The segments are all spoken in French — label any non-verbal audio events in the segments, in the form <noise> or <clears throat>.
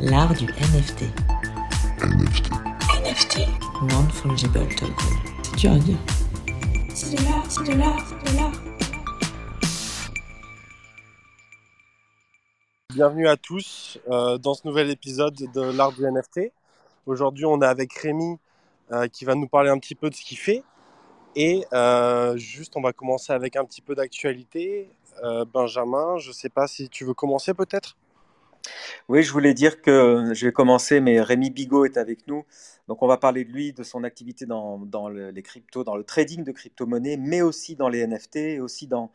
L'art du NFT. NFT. NFT. Non-fungible token. C'est dur à dire. C'est de l'art, c'est de l'art, c'est de l'art. Bienvenue à tous euh, dans ce nouvel épisode de l'art du NFT. Aujourd'hui, on est avec Rémi euh, qui va nous parler un petit peu de ce qu'il fait. Et euh, juste, on va commencer avec un petit peu d'actualité. Euh, Benjamin, je ne sais pas si tu veux commencer peut-être? Oui, je voulais dire que je vais commencer, mais Rémi Bigot est avec nous. Donc, on va parler de lui, de son activité dans, le- les cryptos, dans le trading de crypto-monnaies, mais aussi dans les NFT, et aussi dans,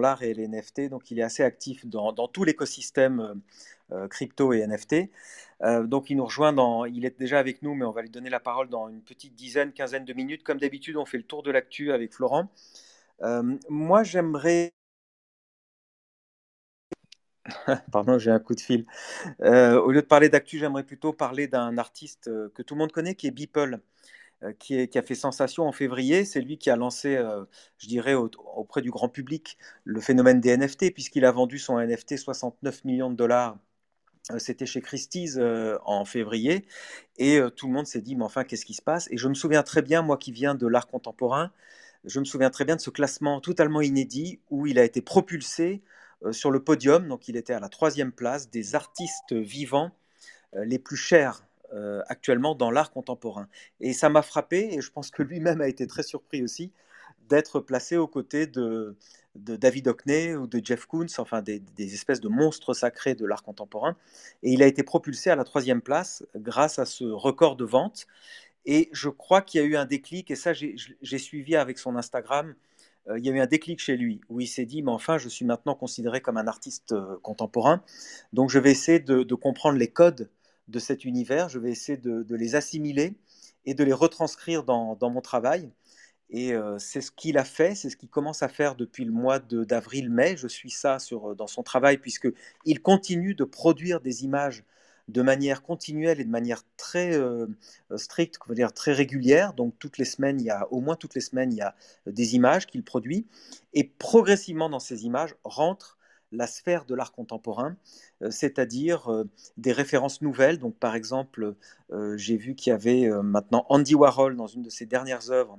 l'art et les NFT. Donc, il est assez actif dans, tout l'écosystème euh, euh, crypto et NFT. Euh, donc, il nous rejoint il est déjà avec nous, mais on va lui donner la parole dans une petite dizaine, quinzaine de minutes. Comme d'habitude, on fait le tour de l'actu avec Florent. Euh, moi, j'aimerais. <laughs> Pardon, j'ai un coup de fil. Euh, au lieu de parler d'actu, j'aimerais plutôt parler d'un artiste euh, que tout le monde connaît, qui est Beeple, euh, qui, a fait sensation en février. C'est lui qui a lancé, je dirais, au- auprès du grand public, le phénomène des NFT, puisqu'il a vendu son NFT 69 millions de dollars. C'était chez Christie's en février. Et tout le monde s'est dit, mais enfin, qu'est-ce qui se passe? Et je me souviens très bien, moi qui viens de l'art contemporain, je me souviens très bien de ce classement totalement inédit où il a été propulsé sur le podium. Donc, il était à la troisième place des artistes vivants euh, les plus chers euh, actuellement dans l'art contemporain. Et ça m'a frappé, et je pense que lui-même a été très surpris aussi, d'être placé aux côtés de, David Hockney ou de Jeff Koons, enfin des, des espèces de monstres sacrés de l'art contemporain. Et il a été propulsé à la troisième place grâce à ce record de vente. Et je crois qu'il y a eu un déclic, et ça j'ai suivi avec son Instagram, euh, il y a eu un déclic chez lui, où il s'est dit, mais enfin, je suis maintenant considéré comme un artiste euh, contemporain, donc je vais essayer de, comprendre les codes de cet univers, je vais essayer de, les assimiler et de les retranscrire dans, dans mon travail. Et euh, c'est ce qu'il a fait, c'est ce qu'il commence à faire depuis le mois d'avril-mai. Je suis ça sur, dans son travail, puisqu'il continue de produire des images de manière continuelle et de manière très euh, stricte, dire très régulière. Donc toutes les semaines, il y a au moins toutes les semaines, il y a des images qu'il produit. Et progressivement dans ces images rentre la sphère de l'art contemporain, euh, c'est-à-dire euh, des références nouvelles. Donc par exemple, euh, j'ai vu qu'il y avait euh, maintenant Andy Warhol dans une de ses dernières œuvres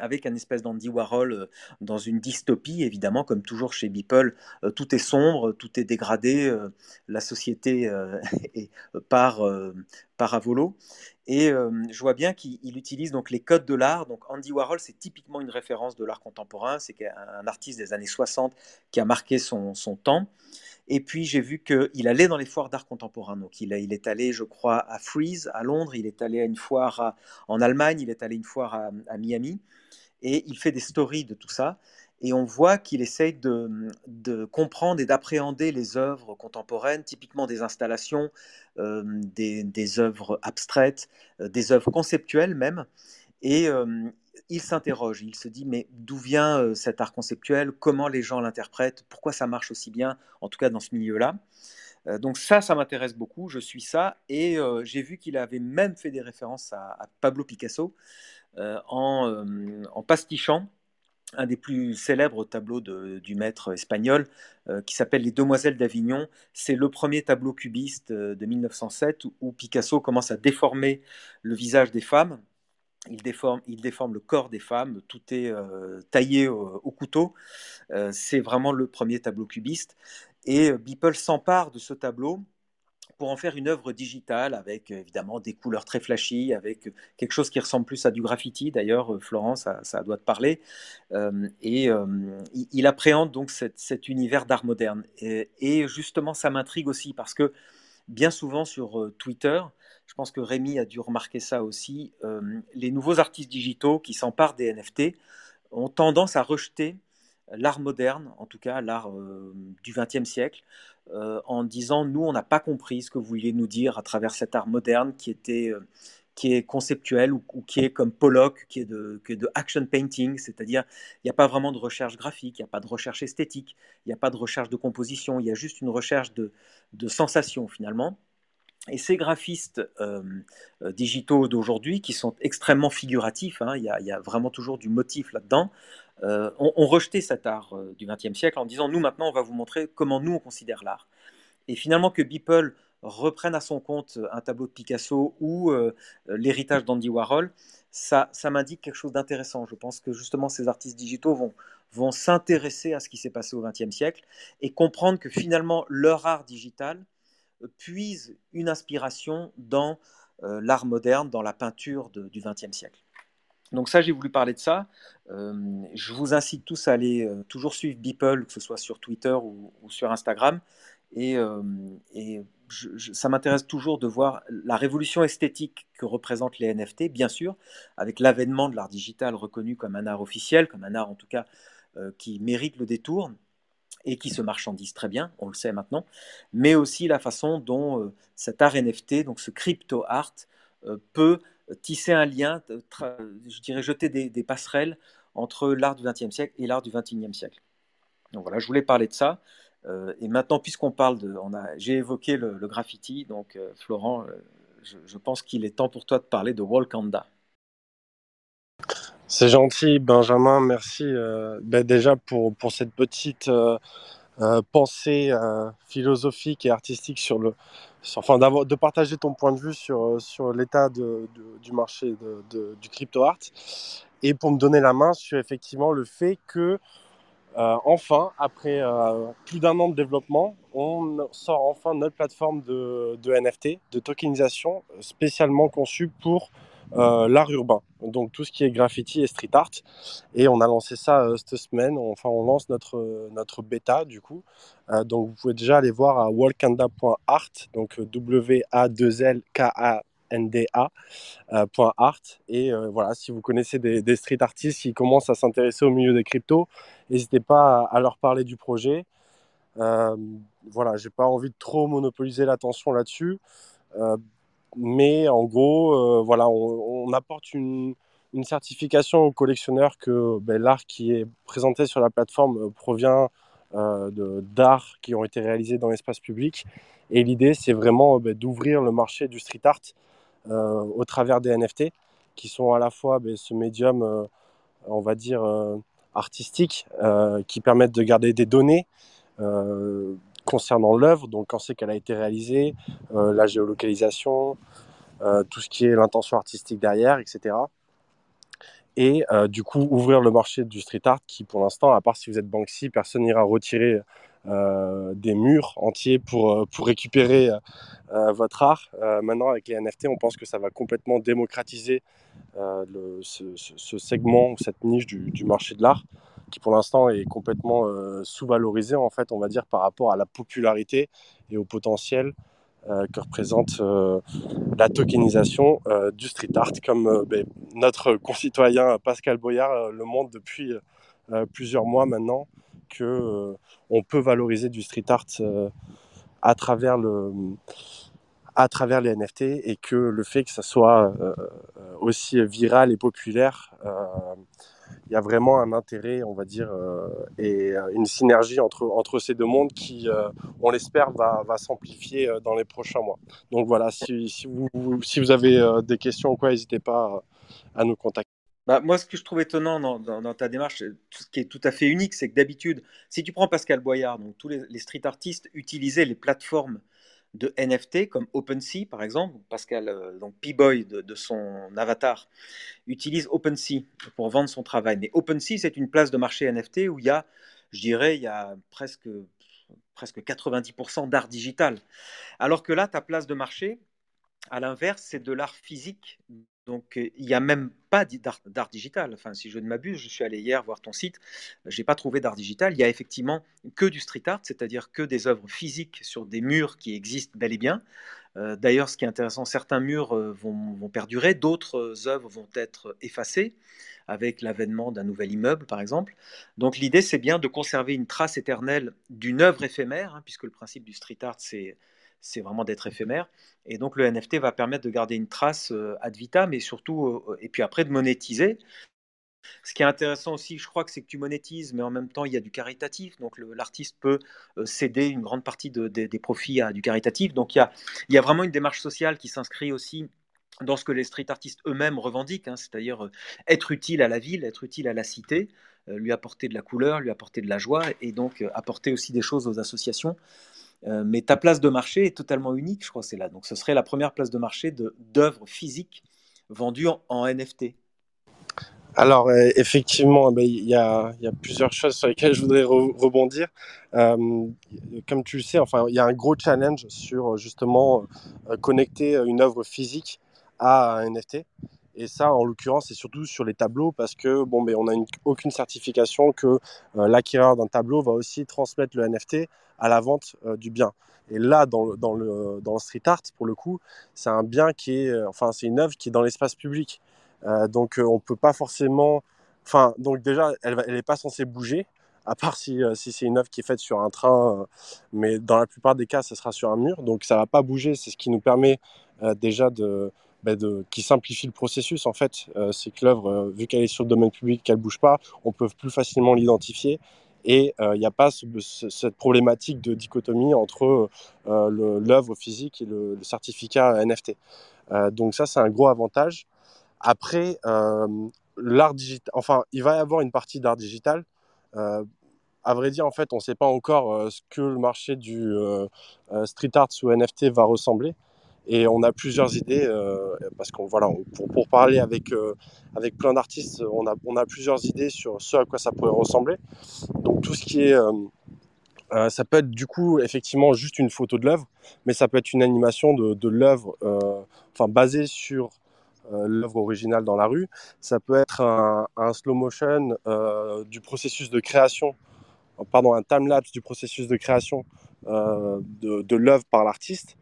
avec un espèce d'Andy Warhol euh, dans une dystopie, évidemment, comme toujours chez Beeple, euh, tout est sombre, tout est dégradé, euh, la société <laughs> est, part, euh, part à volo. Et je vois bien qu'il il utilise donc les codes de l'art. Donc Andy Warhol, c'est typiquement une référence de l'art contemporain. C'est un artiste des années 60 qui a marqué son, son temps. Et puis j'ai vu qu'il allait dans les foires d'art contemporain. Donc il, il est allé, je crois, à Freeze, à Londres. Il est allé à une foire en Allemagne. Il est allé une foire à Miami. Et il fait des stories de tout ça. Et on voit qu'il essaye de, comprendre et d'appréhender les œuvres contemporaines, typiquement des installations, euh, des, œuvres abstraites, euh, des œuvres conceptuelles même. Et euh, il s'interroge, il se dit, mais d'où vient cet art conceptuel? Comment les gens l'interprètent? Pourquoi ça marche aussi bien, en tout cas dans ce milieu-là? Donc ça, ça m'intéresse beaucoup, je suis ça, et j'ai vu qu'il avait même fait des références à, Pablo Picasso en, euh, en pastichant un des plus célèbres tableaux du maître espagnol euh, qui s'appelle Les Demoiselles d'Avignon. C'est le premier tableau cubiste euh, de 1907 où, Picasso commence à déformer le visage des femmes. Il déforme, il déforme le corps des femmes, tout est euh, taillé au, au couteau. Euh, c'est vraiment le premier tableau cubiste. Et euh, Beeple s'empare de ce tableau pour en faire une œuvre digitale avec évidemment des couleurs très flashy, avec euh, quelque chose qui ressemble plus à du graffiti. D'ailleurs, euh, Florence, ça, doit te parler. Euh, et il, appréhende donc cet univers d'art moderne. Et, justement, ça m'intrigue aussi parce que bien souvent sur Twitter, je pense que Rémi a dû remarquer ça aussi, les nouveaux artistes digitaux qui s'emparent des NFT ont tendance à rejeter l'art moderne, en tout cas l'art euh, du XXe siècle, euh, en disant nous on n'a pas compris ce que vous vouliez nous dire à travers cet art moderne qui était euh, qui est conceptuel ou, qui est comme Pollock, qui est de, qui est de action painting, c'est-à-dire il n'y a pas vraiment de recherche graphique, il n'y a pas de recherche esthétique, il n'y a pas de recherche de composition, il y a juste une recherche de, de sensation finalement. Et ces graphistes digitaux d'aujourd'hui, qui sont extrêmement figuratifs, hein, y a, il y a vraiment toujours du motif là-dedans, euh, ont, rejeté cet art euh, du XXe siècle en disant nous maintenant on va vous montrer comment nous on considère l'art. Et finalement que Beeple reprenne à son compte un tableau de Picasso ou l'héritage d'Andy Warhol, ça, ça m'indique quelque chose d'intéressant. Je pense que justement ces artistes digitaux vont, vont s'intéresser à ce qui s'est passé au XXe siècle et comprendre que finalement leur art digital puise une inspiration dans l'art moderne, dans la peinture du XXe siècle. Donc ça, j'ai voulu parler de ça. je vous incite tous à aller toujours suivre Beeple, que ce soit sur Twitter ou, sur Instagram. Et, ça m'intéresse toujours de voir la révolution esthétique que représentent les NFT, bien sûr, avec l'avènement de l'art digital reconnu comme un art officiel, comme un art en tout cas qui mérite le détour et qui se marchandise très bien, on le sait maintenant, mais aussi la façon dont cet art NFT, donc ce crypto art, peut tisser un lien, je dirais jeter des, passerelles entre l'art du XXe siècle et l'art du XXIe siècle. Donc voilà, je voulais parler de ça. Euh, et maintenant, puisqu'on parle j'ai évoqué le, graffiti, donc euh, Florent, euh, je, pense qu'il est temps pour toi de parler de Walkanda. C'est gentil, Benjamin. Merci ben déjà pour, pour cette petite pensée philosophique et artistique sur le, enfin de partager ton point de vue sur, sur l'état du marché du crypto art. Et pour me donner la main sur effectivement le fait que euh, enfin, après euh, plus d'un an de développement, on sort enfin notre plateforme de NFT, de tokenisation spécialement conçue pour euh, l'art urbain, donc tout ce qui est graffiti et street art. Et on a lancé ça euh, cette semaine. Enfin, on lance notre, notre bêta du coup. Euh, donc vous pouvez déjà aller voir à walkanda.art, donc W-A-2-L-K-A. NDA.art et voilà si vous connaissez des, street artistes qui commencent à s'intéresser au milieu des cryptos n'hésitez pas à, leur parler du projet euh, voilà j'ai pas envie de trop monopoliser l'attention là-dessus mais en gros, euh, voilà, on, apporte une, certification aux collectionneurs que ben, l'art qui est présenté sur la plateforme euh, provient euh, d'art qui ont été réalisés dans l'espace public. Et l'idée, c'est vraiment ben, d'ouvrir le marché du street art au travers des NFT, qui sont à la fois ben, ce médium, on va dire, artistique, qui permettent de garder des données concernant l'œuvre, donc quand c'est qu'elle a été réalisée, euh, la géolocalisation, euh, tout ce qui est l'intention artistique derrière, etc. Et euh, du coup, ouvrir le marché du street art qui, pour l'instant, à part si vous êtes Banksy, personne n'ira retirer des murs entiers pour, pour récupérer votre art. maintenant, avec les NFT, on pense que ça va complètement démocratiser ce, segment, cette niche du marché de l'art qui pour l'instant est complètement euh, sous-valorisé en fait, on va dire, par rapport à la popularité et au potentiel euh, que représente euh, la tokenisation du street art, comme ben, notre concitoyen Pascal Boyard le montre depuis plusieurs mois maintenant, que on peut valoriser du street art à travers le à travers les NFT et que le fait que ça soit aussi viral et populaire il y a vraiment un intérêt, on va dire, euh, et euh, une synergie entre, entre ces deux mondes qui, euh, on l'espère, va, va s'amplifier dans les prochains mois. Donc voilà, si, si, vous, si vous avez des questions ou quoi, n'hésitez pas à nous contacter. Bah, moi, ce que je trouve étonnant dans, dans, ta démarche, ce qui est tout à fait unique, c'est que d'habitude, si tu prends Pascal Boyard, donc tous les, les street artistes utilisaient les plateformes de NFT comme OpenSea par exemple. Pascal, euh, donc P-Boy de, son avatar, utilise OpenSea pour vendre son travail. Mais OpenSea, c'est une place de marché NFT où il y a, je dirais, il y a presque, presque 90% d'art digital. Alors que là, ta place de marché, à l'inverse, c'est de l'art physique donc, euh, il n'y a même pas d'art digital. Enfin, si je ne m'abuse, je suis allé hier voir ton site, je n'ai pas trouvé d'art digital. Il y a effectivement que du street art, c'est-à-dire que des œuvres physiques sur des murs qui existent bel et bien. Euh, d'ailleurs, ce qui est intéressant, certains murs euh, vont, perdurer, d'autres œuvres vont être effacées avec l'avènement d'un nouvel immeuble, par exemple. Donc, l'idée, c'est bien de conserver une trace éternelle d'une œuvre éphémère, hein, puisque le principe du street art, c'est c'est vraiment d'être éphémère. Et donc le NFT va permettre de garder une trace euh, ad vitam et surtout, euh, et puis après de monétiser. Ce qui est intéressant aussi, je crois que c'est que tu monétises, mais en même temps, il y a du caritatif. Donc, l'artiste peut euh, céder une grande partie des profits à du caritatif. Donc, il y a, il y a vraiment une démarche sociale qui s'inscrit aussi dans ce que les street artistes eux-mêmes revendiquent, hein, c'est-à-dire être utile à la ville, être utile à la cité, lui apporter de la couleur, lui apporter de la joie et donc apporter aussi des choses aux associations. Mais ta place de marché est totalement unique, je crois, c'est là. Donc ce serait la première place de marché d'œuvres physiques vendues en NFT. Alors, euh, effectivement, ben, il y, a, plusieurs choses sur lesquelles je voudrais rebondir. Euh, comme tu le sais, enfin, il y a un gros challenge sur justement euh, connecter une œuvre physique à un NFT. Et ça, en l'occurrence, c'est surtout sur les tableaux parce que bon, mais on n'a aucune certification que l'acquéreur d'un tableau va aussi transmettre le NFT à la vente du bien. Et là, dans, le, street art, pour le coup, c'est un bien qui est, enfin, c'est une œuvre qui est dans l'espace public. Euh, donc euh, on peut pas forcément. Enfin, donc déjà, elle n'est pas censée bouger, à part si, euh, si c'est une œuvre qui est faite sur un train, mais dans la plupart des cas, ce sera sur un mur, donc ça va pas bouger. C'est ce qui nous permet déjà de, bah, qui simplifie le processus en fait. c'est que l'œuvre, vu qu'elle est sur le domaine public, qu'elle bouge pas, on peut plus facilement l'identifier et il n'y a pas cette problématique de dichotomie entre l'œuvre physique et le, certificat NFT. donc ça, c'est un gros avantage. Après, euh, l'art digital, enfin, il va y avoir une partie d'art digital. Euh, à vrai dire, en fait, on ne sait pas encore euh, ce que le marché du street art ou NFT va ressembler. Et on a plusieurs idées, parce qu'on voilà, pour, parler avec, avec plein d'artistes, on a, on a plusieurs idées sur ce à quoi ça pourrait ressembler. Donc tout ce qui est ça peut être du coup effectivement juste une photo de l'œuvre, mais ça peut être une animation de, l'œuvre, enfin basée sur euh, l'œuvre originale dans la rue. Ça peut être un, slow motion euh, du processus de création, pardon, un time-lapse du processus de création euh, de, l'œuvre par l'artiste.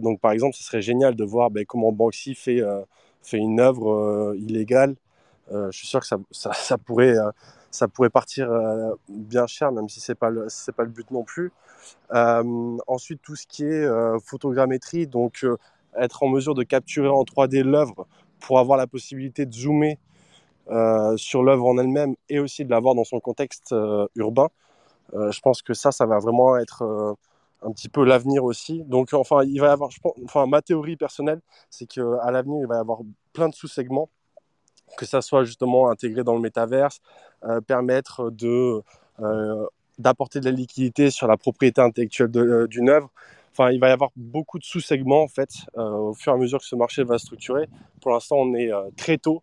Donc par exemple, ce serait génial de voir ben, comment Banksy fait, fait une œuvre illégale. je suis sûr que ça, pourrait, partir bien cher, même si ce n'est pas, le, but non plus. ensuite, tout ce qui est photogrammétrie, donc être en mesure de capturer en 3D l'œuvre pour avoir la possibilité de zoomer euh, sur l'œuvre en elle-même et aussi de la voir dans son contexte euh, urbain. Euh, je pense que ça, ça va vraiment être un petit peu l'avenir aussi. Donc, enfin, il va y avoir, je pense, enfin, ma théorie personnelle, c'est qu'à l'avenir, il va y avoir plein de sous-segments, que ça soit justement intégré dans le métaverse, permettre de d'apporter de la liquidité sur la propriété intellectuelle d'une œuvre, Enfin, il va y avoir beaucoup de sous-segments en fait euh, au fur et à mesure que ce marché va structurer. Pour l'instant, on est euh, très tôt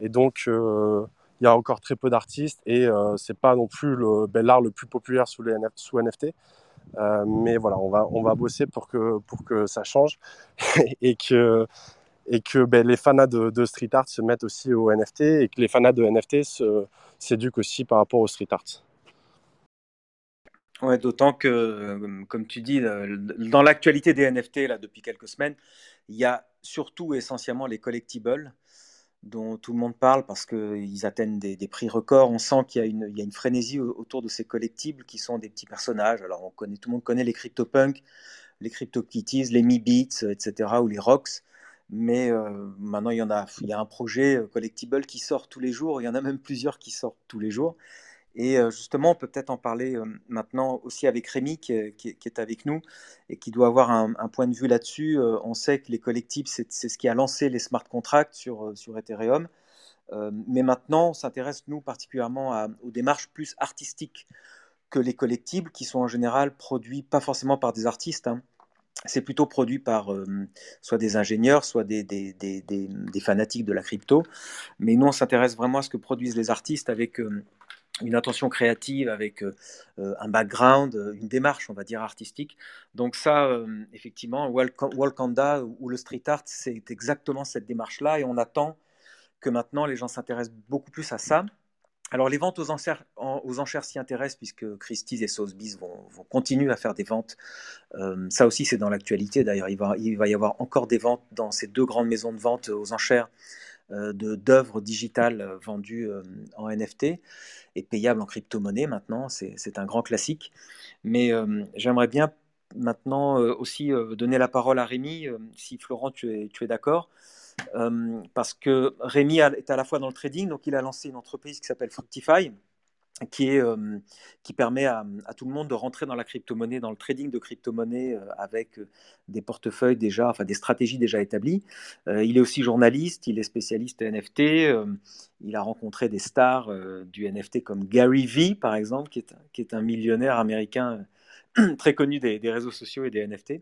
et donc euh, il y a encore très peu d'artistes et c'est pas non plus le ben, l'art le plus populaire sous NFT. Mais voilà, on va, on va bosser pour que, pour que ça change <laughs> et que, et que ben, les fanats de, de, street art se mettent aussi au NFT et que les fanats de NFT s'éduquent aussi par rapport au street art. Ouais, d'autant que, euh, comme tu dis, euh, dans l'actualité des NFT, là, depuis quelques semaines, il y a surtout essentiellement les collectibles dont tout le monde parle parce qu'ils atteignent des, prix records. On sent qu'il y, a une frénésie autour de ces collectibles qui sont des petits personnages. Alors, tout le monde connaît les CryptoPunks, les CryptoKitties, les MeBeats, etc., ou les Rocks. Mais euh, maintenant, il y, en a, il y a un projet collectible qui sort tous les jours. Il y en a même plusieurs qui sortent tous les jours. Et justement, on peut peut-être en parler maintenant aussi avec Rémi qui est, avec nous et qui doit avoir un, point de vue là-dessus. on sait que les collectifs, c'est ce qui a lancé les smart contracts sur, Ethereum. mais maintenant, on s'intéresse, nous, particulièrement aux démarches plus artistiques que les collectibles, qui sont en général produits pas forcément par des artistes. Hein. C'est plutôt produit par soit des ingénieurs, soit des, fanatiques de la crypto. Mais nous, on s'intéresse vraiment à ce que produisent les artistes avec une attention créative avec euh, euh, un background, euh, une démarche, on va dire, artistique. Donc ça, effectivement, Walkanda ou le street art, c'est exactement cette démarche-là et on attend que maintenant les gens s'intéressent beaucoup plus à ça. Alors les ventes aux enchères, s'y intéressent puisque Christie's et Sotheby's vont, vont, continuer à faire des ventes. ça aussi c'est dans l'actualité d'ailleurs. Il va y avoir encore des ventes dans ces deux grandes maisons de vente aux enchères d'œuvres digitales vendues en NFT et payable en crypto-monnaie maintenant, c'est un grand classique. Mais euh, j'aimerais bien maintenant euh, aussi euh, donner la parole à Rémi, si Florent, tu es, tu es d'accord. parce que Rémi est à la fois dans le trading, donc il a lancé une entreprise qui s'appelle Fructify, qui, est, qui permet à, tout le monde de rentrer dans la crypto-monnaie, dans le trading de crypto-monnaie avec des portefeuilles déjà, enfin des stratégies déjà établies. il est aussi journaliste, il est spécialiste NFT, il a rencontré des stars du NFT comme Gary Vee, par exemple, qui est, qui est un millionnaire américain <clears throat> très connu des, des, réseaux sociaux et des NFT.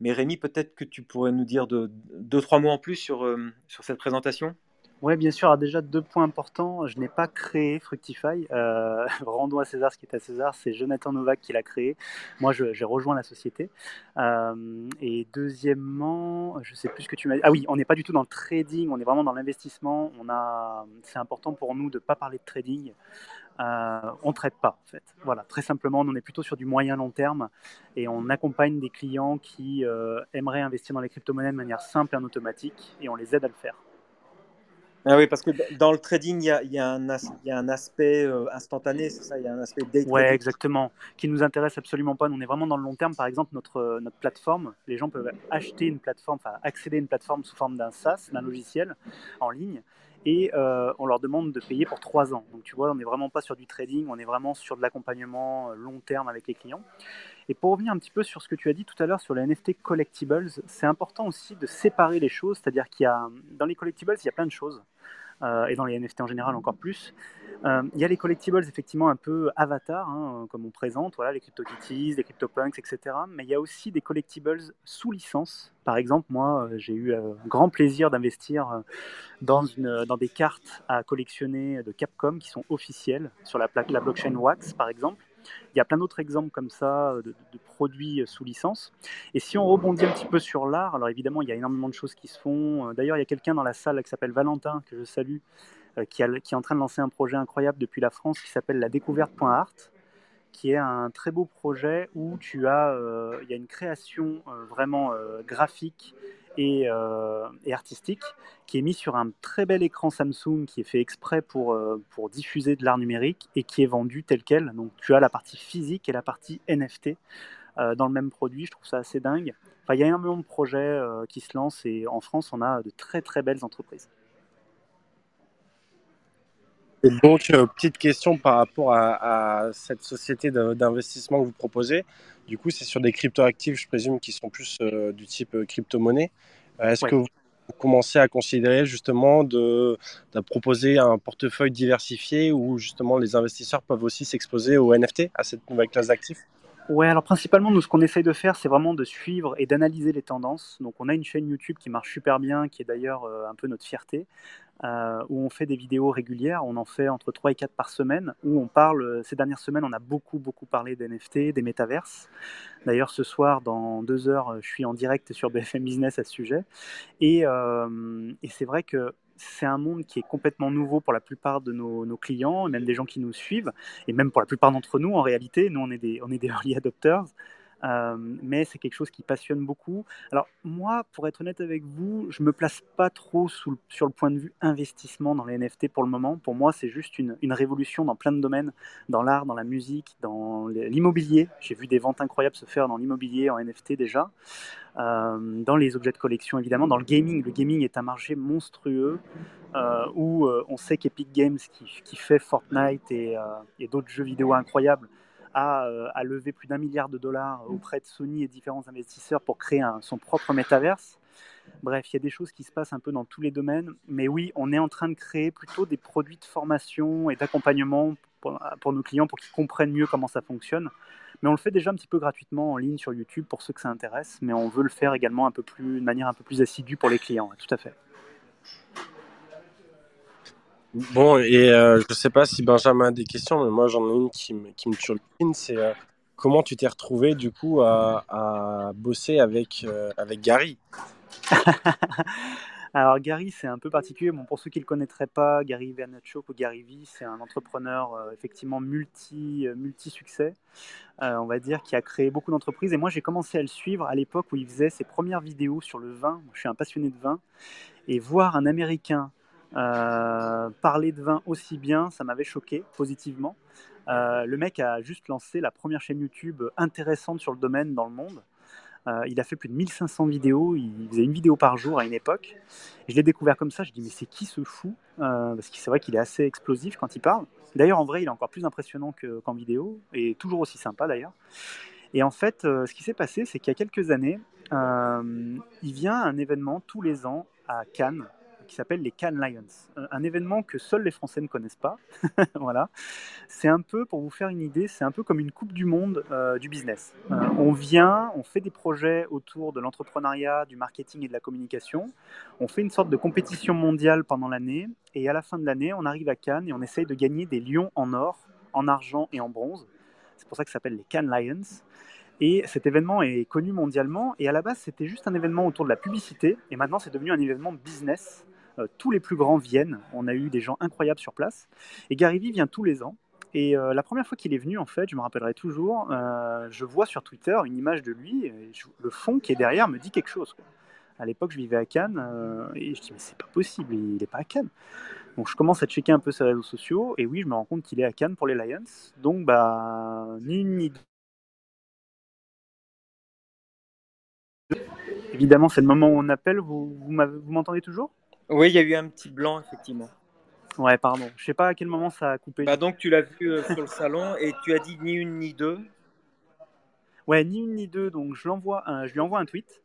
Mais Rémi, peut-être que tu pourrais nous dire de, deux, trois mots en plus sur, sur cette présentation? Oui, bien sûr. Alors déjà, deux points importants. Je n'ai pas créé Fructify. Euh, <laughs> rendons à César ce qui est à César. C'est Jonathan Novak qui l'a créé. Moi, j'ai rejoint la société. Euh, et deuxièmement, je sais plus ce que tu m'as dit. Ah oui, on n'est pas du tout dans le trading. On est vraiment dans l'investissement. C'est important pour nous de ne pas parler de trading. Euh, on ne traite pas, en fait. Voilà, très simplement, on est plutôt sur du moyen long terme et on accompagne des clients qui euh, aimeraient investir dans les crypto-monnaies de manière simple et en automatique et on les aide à le faire. Ah oui, parce que dans le trading, il y a, un, aspect euh, instantané, c'est ça Il y a un aspect day Oui, exactement, qui nous intéresse absolument pas. On est vraiment dans le long terme. Par exemple, notre, euh, notre plateforme, les gens peuvent acheter une plateforme, enfin accéder à une plateforme sous forme d'un SaaS, d'un logiciel en ligne, et euh, on leur demande de payer pour trois ans. Donc tu vois, on n'est vraiment pas sur du trading, on est vraiment sur de l'accompagnement long terme avec les clients. Et pour revenir un petit peu sur ce que tu as dit tout à l'heure sur les NFT collectibles, c'est important aussi de séparer les choses, c'est-à-dire qu'il y a dans les collectibles, il y a plein de choses, euh, et dans les NFT en général encore plus. Euh, il y a les collectibles effectivement un peu avatars, hein, comme on présente, voilà, les CryptoKitties, les CryptoPunks, etc. Mais il y a aussi des collectibles sous licence. Par exemple, moi, euh, j'ai eu grand plaisir d'investir dans, dans des cartes à collectionner de Capcom qui sont officielles sur la, la blockchain Wax, par exemple. Il y a plein d'autres exemples comme ça de, produits sous licence. Et si on rebondit un petit peu sur l'art, alors évidemment, il y a énormément de choses qui se font. D'ailleurs, il y a quelqu'un dans la salle qui s'appelle Valentin, que je salue, euh, qui, est en train de lancer un projet incroyable depuis la France qui s'appelle la découverte.art qui est un très beau projet où tu as, euh, il y a une création euh, vraiment graphique euh, et, artistique, qui est mis sur un très bel écran Samsung qui est fait exprès pour, euh, pour diffuser de l'art numérique et qui est vendu tel quel. Donc tu as la partie physique et la partie NFT euh, dans le même produit. Je trouve ça assez dingue. Il y a énormément de projets qui se lancent et en France, on a de très très belles entreprises. Et donc, petite question par rapport à cette société d'investissement que vous proposez. Du coup, c'est sur des cryptoactifs, je présume, qui sont plus euh, du type euh, crypto-monnaie. Euh, est-ce que vous commencez à considérer justement de, proposer un portefeuille diversifié où justement les investisseurs peuvent aussi s'exposer aux NFT, à cette nouvelle classe d'actifs? Ouais, alors principalement, nous, ce qu'on essaye de faire, c'est vraiment de suivre et d'analyser les tendances. Donc, on a une chaîne YouTube qui marche super bien, qui est d'ailleurs un peu notre fierté. Euh, où on fait des vidéos régulières. On en fait entre 3 et 4 par semaine, où on parle, euh, ces dernières semaines, on a beaucoup, beaucoup parlé d'NFT, des métaverses. D'ailleurs, ce soir, dans deux heures, je suis en direct sur BFM Business à ce sujet. Et, euh, et c'est vrai que c'est un monde qui est complètement nouveau pour la plupart de nos, clients, même des gens qui nous suivent, et même pour la plupart d'entre nous en réalité. Nous, on est des, on est des <laughs> early adopters. Euh, mais c'est quelque chose qui passionne beaucoup. Alors moi, pour être honnête avec vous, je me place pas trop sur le point de vue investissement dans les NFT pour le moment. Pour moi, c'est juste une, révolution dans plein de domaines, dans l'art, dans la musique, dans l'immobilier. J'ai vu des ventes incroyables se faire dans l'immobilier en NFT déjà. Euh, dans les objets de collection évidemment, dans le gaming. Le gaming est un marché monstrueux euh, où on sait qu'Epic Games, qui, fait Fortnite et d'autres jeux vidéo incroyables, euh, a, levé plus d'un milliard de dollars auprès de Sony et différents investisseurs pour créer son propre métaverse. Bref, il y a des choses qui se passent un peu dans tous les domaines. Mais oui, on est en train de créer plutôt des produits de formation et d'accompagnement pour, pour, nos clients pour qu'ils comprennent mieux comment ça fonctionne. Mais on le fait déjà un petit peu gratuitement en ligne sur YouTube pour ceux que ça intéresse. Mais on veut le faire également un peu plus, de manière un peu plus assidue pour les clients. Tout à fait. Bon, et euh, je ne sais pas si Benjamin a des questions, mais moi j'en ai une qui qui me turlupine, c'est euh, comment tu t'es retrouvé du coup à, bosser avec, euh, avec Gary? <laughs> Alors Gary, c'est un peu particulier. Bon, pour ceux qui ne le connaîtraient pas, Gary Vaynerchuk ou Gary V, c'est un entrepreneur effectivement multi, multi succès, on va dire, qui a créé beaucoup d'entreprises. Et moi, j'ai commencé à le suivre à l'époque où il faisait ses premières vidéos sur le vin. Je suis un passionné de vin. Et voir un Américain euh, parler de vin aussi bien, ça m'avait choqué positivement. Euh, le mec a juste lancé la première chaîne YouTube intéressante sur le domaine dans le monde. Euh, il a fait plus de 1500 vidéos, il faisait une vidéo par jour à une époque. je l'ai découvert comme ça, je dis mais c'est qui ce fou? Parce que c'est vrai qu'il est assez explosif quand il parle. D'ailleurs en vrai il est encore plus impressionnant qu'en vidéo, et toujours aussi sympa d'ailleurs. Et en fait ce qui s'est passé c'est qu'il y a quelques années, il vient à un événement tous les ans à Cannes qui s'appelle les Cannes Lions. Un événement que seuls les Français ne connaissent pas. <laughs> voilà. C'est un peu, pour vous faire une idée, c'est un peu comme une Coupe du Monde euh, du business. Euh, on vient, on fait des projets autour de l'entrepreneuriat, du marketing et de la communication. On fait une sorte de compétition mondiale pendant l'année. Et à la fin de l'année, on arrive à Cannes et on essaye de gagner des lions en or, en argent et en bronze. C'est pour ça que ça s'appelle les Cannes Lions. Et cet événement est connu mondialement. Et à la base, c'était juste un événement autour de la publicité. Et maintenant, c'est devenu un événement business. Euh, tous les plus grands viennent. On a eu des gens incroyables sur place. Et Gary vient tous les ans. Et euh, la première fois qu'il est venu, en fait, je me rappellerai toujours, euh, je vois sur Twitter une image de lui. Le fond qui est derrière me dit quelque chose. À l'époque, je vivais à Cannes. et je dis, mais c'est pas possible, il n'est pas à Cannes. Donc je commence à checker un peu ses réseaux sociaux. Et oui, je me rends compte qu'il est à Cannes pour les Lions. Donc, bah, ni une ni deux Évidemment, c'est le moment où on appelle. Vous m'entendez toujours? Oui, il y a eu un petit blanc, effectivement. Ouais, pardon. Je sais pas à quel moment ça a coupé. Bah donc, tu l'as vu euh, sur le salon et tu as dit ni une ni deux. Ouais, ni une ni deux. Donc, je, je lui envoie un tweet.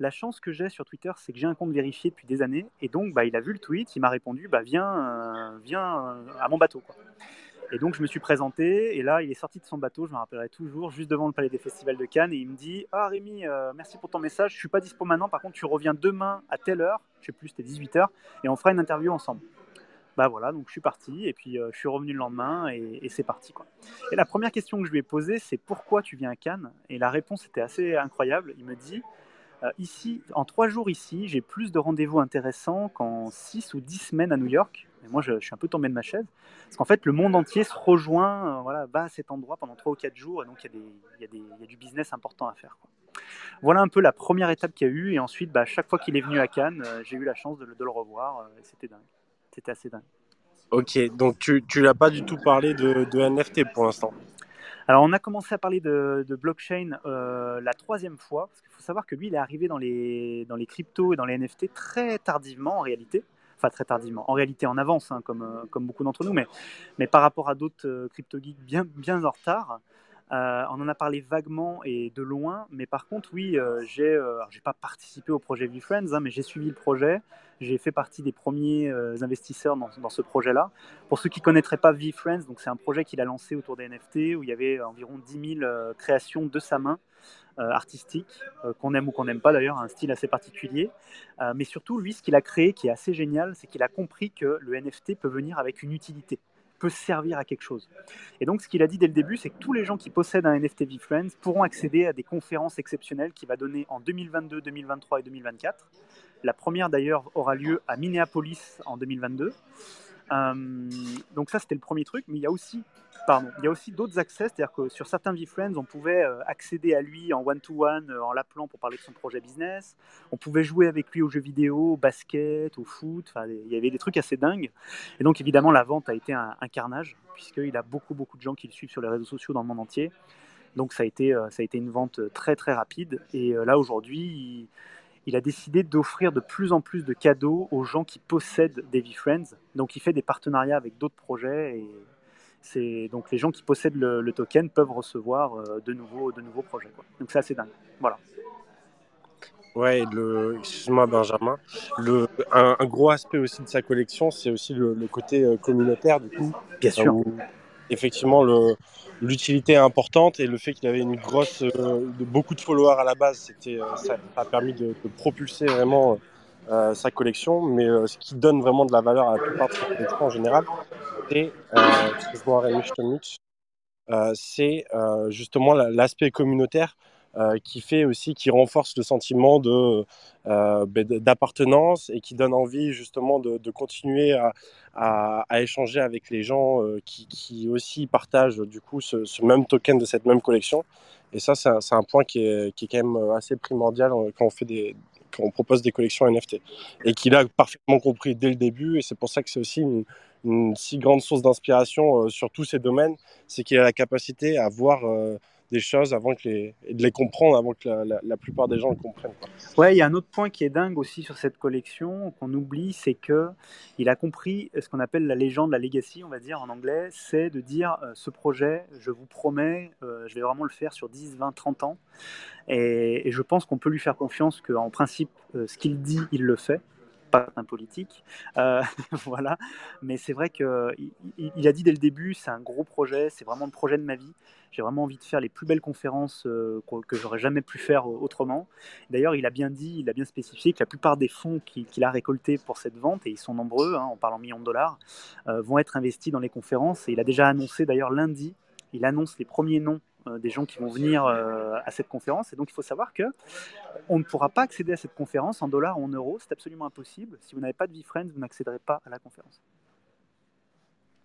La chance que j'ai sur Twitter, c'est que j'ai un compte vérifié depuis des années. Et donc, bah, il a vu le tweet, il m'a répondu bah, viens, euh, viens euh, à mon bateau. Quoi. Et donc je me suis présenté, et là il est sorti de son bateau, je me rappellerai toujours, juste devant le palais des festivals de Cannes, et il me dit Ah Rémi, euh, merci pour ton message, je suis pas dispo maintenant, par contre tu reviens demain à telle heure, je sais plus, c'était 18h, et on fera une interview ensemble. Bah voilà, donc je suis parti, et puis euh, je suis revenu le lendemain, et, c'est parti. Quoi. Et la première question que je lui ai posée, c'est Pourquoi tu viens à Cannes? Et la réponse était assez incroyable, il me dit euh, ici, en trois jours ici, j'ai plus de rendez-vous intéressants qu'en six ou dix semaines à New York. Et moi, je, suis un peu tombé de ma chaise. Parce qu'en fait, le monde entier se rejoint, euh, voilà, va à cet endroit pendant trois ou quatre jours. Et donc, il y, y, a du business important à faire. Voilà un peu la première étape qu'il y a eu. Et ensuite, bah, chaque fois qu'il est venu à Cannes, euh, j'ai eu la chance de, le revoir. et c'était dingue. C'était assez dingue. Ok, donc tu ne l'as pas du tout parlé de, de NFT pour l'instant alors, on a commencé à parler de, blockchain euh, la troisième fois, parce qu'il faut savoir que lui, il est arrivé dans les, dans les cryptos et dans les NFT très tardivement en réalité. Enfin, très tardivement. En réalité, en avance, hein, comme, euh, comme beaucoup d'entre nous, mais, mais par rapport à d'autres euh, crypto geeks bien, bien en retard. Euh, on en a parlé vaguement et de loin, mais par contre, oui, euh, j'ai, euh, j'ai pas participé au projet VFriends, hein, mais j'ai suivi le projet. J'ai fait partie des premiers investisseurs dans, ce projet-là. Pour ceux qui connaîtraient pas VFriends, donc c'est un projet qu'il a lancé autour des NFT où il y avait environ 10 000 créations de sa main artistiques, qu'on aime ou qu'on n'aime pas d'ailleurs, un style assez particulier. mais surtout, lui, ce qu'il a créé, qui est assez génial, c'est qu'il a compris que le NFT peut venir avec une utilité peut servir à quelque chose. Et donc, ce qu'il a dit dès le début, c'est que tous les gens qui possèdent un NFT VFriends pourront accéder à des conférences exceptionnelles qu'il va donner en 2022, 2023 et 2024. La première, d'ailleurs, aura lieu à Minneapolis en 2022. Euh, donc ça, c'était le premier truc. Mais il y a aussi, pardon, il y a aussi d'autres accès. C'est-à-dire que sur certains VFriends, on pouvait euh, accéder à lui en one-to-one, euh, en l'appelant pour parler de son projet business. On pouvait jouer avec lui aux jeux vidéo, au basket, au foot. Il y avait des trucs assez dingues. Et donc, évidemment, la vente a été un, carnage, puisqu'il a beaucoup, beaucoup de gens qui le suivent sur les réseaux sociaux dans le monde entier. Donc, ça a été, ça a été une vente très, très rapide. Et là, aujourd'hui, il a décidé d'offrir de plus en plus de cadeaux aux gens qui possèdent des V-Friends. Donc il fait des partenariats avec d'autres projets et c'est donc les gens qui possèdent le, token peuvent recevoir euh, de nouveaux de nouveaux projets. Donc c'est assez dingue. Voilà. Ouais, le, excuse-moi Benjamin, le, un, gros aspect aussi de sa collection, c'est aussi le, côté euh, communautaire du coup. Bien sûr effectivement l'utilité est importante et le fait qu'il avait une grosse, euh, beaucoup de followers à la base, c'était, euh, ça, a permis de, propulser vraiment euh, sa collection. Mais ce qui donne vraiment de la valeur à la plupart de ses collections en général, c'est, c'est justement l'aspect communautaire qui fait aussi, qui renforce le sentiment de, euh, ben, d'appartenance et qui donne envie justement de, continuer à, à, échanger avec les gens euh, qui, qui, aussi partagent du coup ce, même token de cette même collection. Et ça, c'est un, point qui est, qui est, quand même assez primordial quand on fait des, quand on propose des collections NFT. Et qu'il a parfaitement compris dès le début, et c'est pour ça que c'est aussi une, si grande source d'inspiration sur tous ces domaines, c'est qu'il a la capacité à voir des choses avant que de les comprendre avant que la, plupart des gens le comprennent. Ouais, il y a un autre point qui est dingue aussi sur cette collection qu'on oublie, c'est que il a compris ce qu'on appelle la légende, la legacy, on va dire en anglais, c'est de dire euh, ce projet, je vous promets, euh, je vais vraiment le faire sur 10, 20, 30 ans. Et, je pense qu'on peut lui faire confiance qu'en principe, euh, ce qu'il dit, il le fait. Pas un politique. Euh, <laughs> voilà. Mais c'est vrai qu'il il, a dit dès le début, c'est un gros projet, c'est vraiment le projet de ma vie. J'ai vraiment envie de faire les plus belles conférences euh, que j'aurais jamais pu faire autrement. D'ailleurs, il a bien dit, il a bien spécifié que la plupart des fonds qu'il a récoltés pour cette vente, et ils sont nombreux, hein, on parle en millions de dollars, euh, vont être investis dans les conférences. Et il a déjà annoncé d'ailleurs lundi, il annonce les premiers noms euh, des gens qui vont venir euh, à cette conférence. Et donc, il faut savoir que on ne pourra pas accéder à cette conférence en dollars ou en euros. C'est absolument impossible. Si vous n'avez pas de VeeFriends, vous n'accéderez pas à la conférence.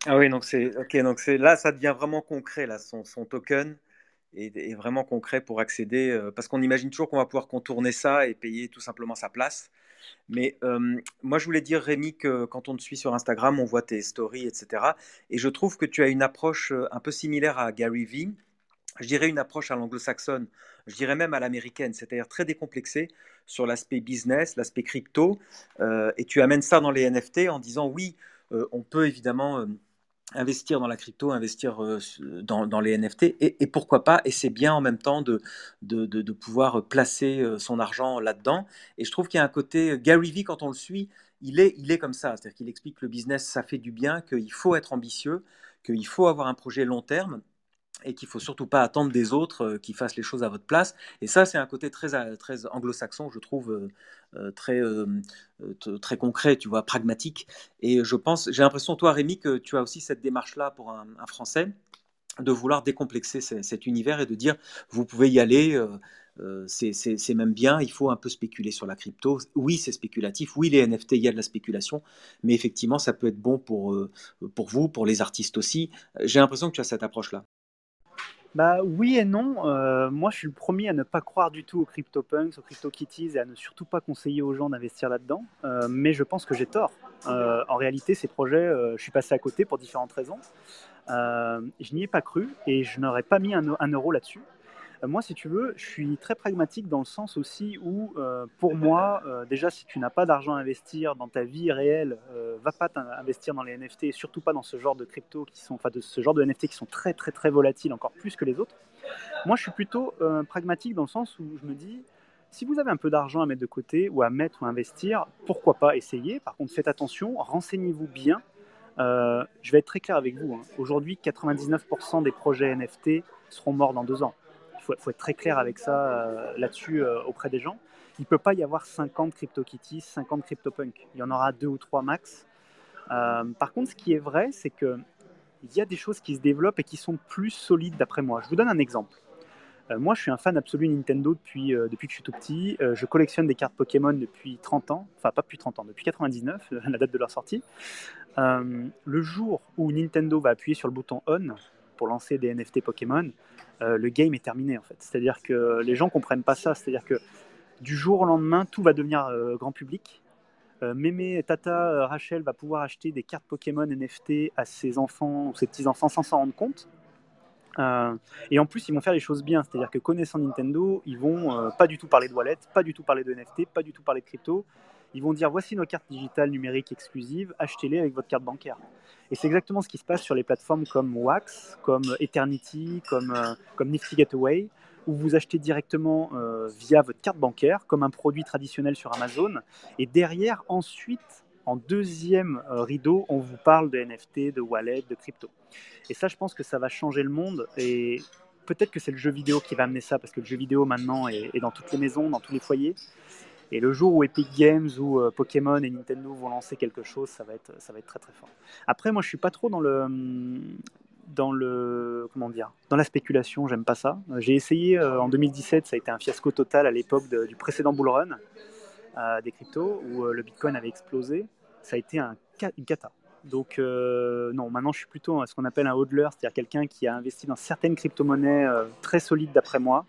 Ah oui, donc c'est ok. Donc c'est là, ça devient vraiment concret là. Son, son token est, vraiment concret pour accéder, euh, parce qu'on imagine toujours qu'on va pouvoir contourner ça et payer tout simplement sa place. Mais moi, je voulais dire, Rémi, que quand on te suit sur Instagram, on voit tes stories, etc. Et je trouve que tu as une approche un peu similaire à Gary Vee je dirais une approche à l'anglo-saxonne, je dirais même à l'américaine, c'est-à-dire très décomplexée sur l'aspect business, l'aspect crypto, euh, et tu amènes ça dans les NFT en disant oui, euh, on peut évidemment euh, investir dans la crypto, investir dans, les NFT, et, pourquoi pas, et c'est bien en même temps de, pouvoir placer son argent là-dedans. Et je trouve qu'il y a un côté, Gary Vee, quand on le suit, il est, il est comme ça, c'est-à-dire qu'il explique que le business, ça fait du bien, qu'il faut être ambitieux, qu'il faut avoir un projet long terme, et qu'il faut surtout pas attendre des autres euh, qui fassent les choses à votre place. Et ça, c'est un côté très, euh, très anglo-saxon, je trouve, euh, très, très concret, tu vois, pragmatique. Et je pense, j'ai l'impression, toi, Rémi, que tu as aussi cette démarche-là pour un, Français, de vouloir décomplexer cet univers et de dire, vous pouvez y aller. c'est même bien, il faut un peu spéculer sur la crypto. Oui, c'est spéculatif, oui, les NFT, il y a de la spéculation, mais effectivement, ça peut être bon pour, pour vous, pour les artistes aussi. J'ai l'impression que tu as cette approche-là. Bah oui et non. Euh, moi, je suis le premier à ne pas croire du tout aux CryptoPunks, aux CryptoKitties et à ne surtout pas conseiller aux gens d'investir là-dedans. Euh, mais je pense que j'ai tort. Euh, en réalité, ces projets, je suis passé à côté pour différentes raisons. je n'y ai pas cru et je n'aurais pas mis un euro là-dessus. Euh, moi, si tu veux, je suis très pragmatique dans le sens aussi où, euh, pour moi, euh, déjà, si tu n'as pas d'argent à investir dans ta vie réelle, va pas investir dans les NFT, et surtout pas dans ce genre de crypto qui sont, enfin, de ce genre de NFT qui sont très, très, très volatiles, encore plus que les autres. Moi, je suis plutôt pragmatique dans le sens où je me dis, si vous avez un peu d'argent à mettre de côté ou à mettre ou à investir, pourquoi pas essayer. Par contre, faites attention, renseignez-vous bien. je vais être très clair avec vous. Hein. Aujourd'hui, 99% des projets NFT seront morts dans deux ans faut, faut être très clair avec ça euh, là-dessus euh, auprès des gens. Il ne peut pas y avoir 50 CryptoKitties, 50 CryptoPunk. Il y en aura deux ou trois max. Euh, par contre, ce qui est vrai, c'est qu'il y a des choses qui se développent et qui sont plus solides d'après moi. Je vous donne un exemple. moi, je suis un fan absolu Nintendo depuis que je suis tout petit. je collectionne des cartes Pokémon depuis 30 ans. Enfin, pas depuis 30 ans, depuis 99, la date de leur sortie. le jour où Nintendo va appuyer sur le bouton On pour lancer des NFT Pokémon, euh, le game est terminé en fait. C'est-à-dire que les gens comprennent pas ça. C'est-à-dire que du jour au lendemain, tout va devenir euh, grand public. Euh, Mémé, Tata, Rachel va pouvoir acheter des cartes Pokémon NFT à ses enfants ou ses petits-enfants sans s'en rendre compte. et en plus, ils vont faire les choses bien. C'est-à-dire que connaissant Nintendo, ils vont pas du tout parler de wallet, pas du tout parler de NFT, pas du tout parler de crypto. Ils vont dire voici nos cartes digitales numériques exclusives, achetez-les avec votre carte bancaire. Et c'est exactement ce qui se passe sur les plateformes comme Wax, comme Eternity, comme, euh, comme Nifty Gateway, où vous achetez directement euh, via votre carte bancaire, comme un produit traditionnel sur Amazon. Et derrière, ensuite, en deuxième euh, rideau, on vous parle de NFT, de wallet, de crypto. Et ça, je pense que ça va changer le monde. Et peut-être que c'est le jeu vidéo qui va amener ça, parce que le jeu vidéo maintenant est dans toutes les maisons, dans tous les foyers. Et le jour où Epic Games ou euh, Pokémon et Nintendo vont lancer quelque chose, ça va être, ça va être très très fort. Après, moi, je suis pas trop dans le dans le comment dire dans la spéculation j'aime pas ça. J'ai essayé euh, en 2017 ça a été un fiasco total à l'époque du précédent bull run euh, des cryptos où le bitcoin avait explosé. Ça a été un, une cata. Donc non maintenant je suis plutôt ce qu'on appelle un hodler c'est-à-dire quelqu'un qui a investi dans certaines crypto-monnaies très solides d'après moi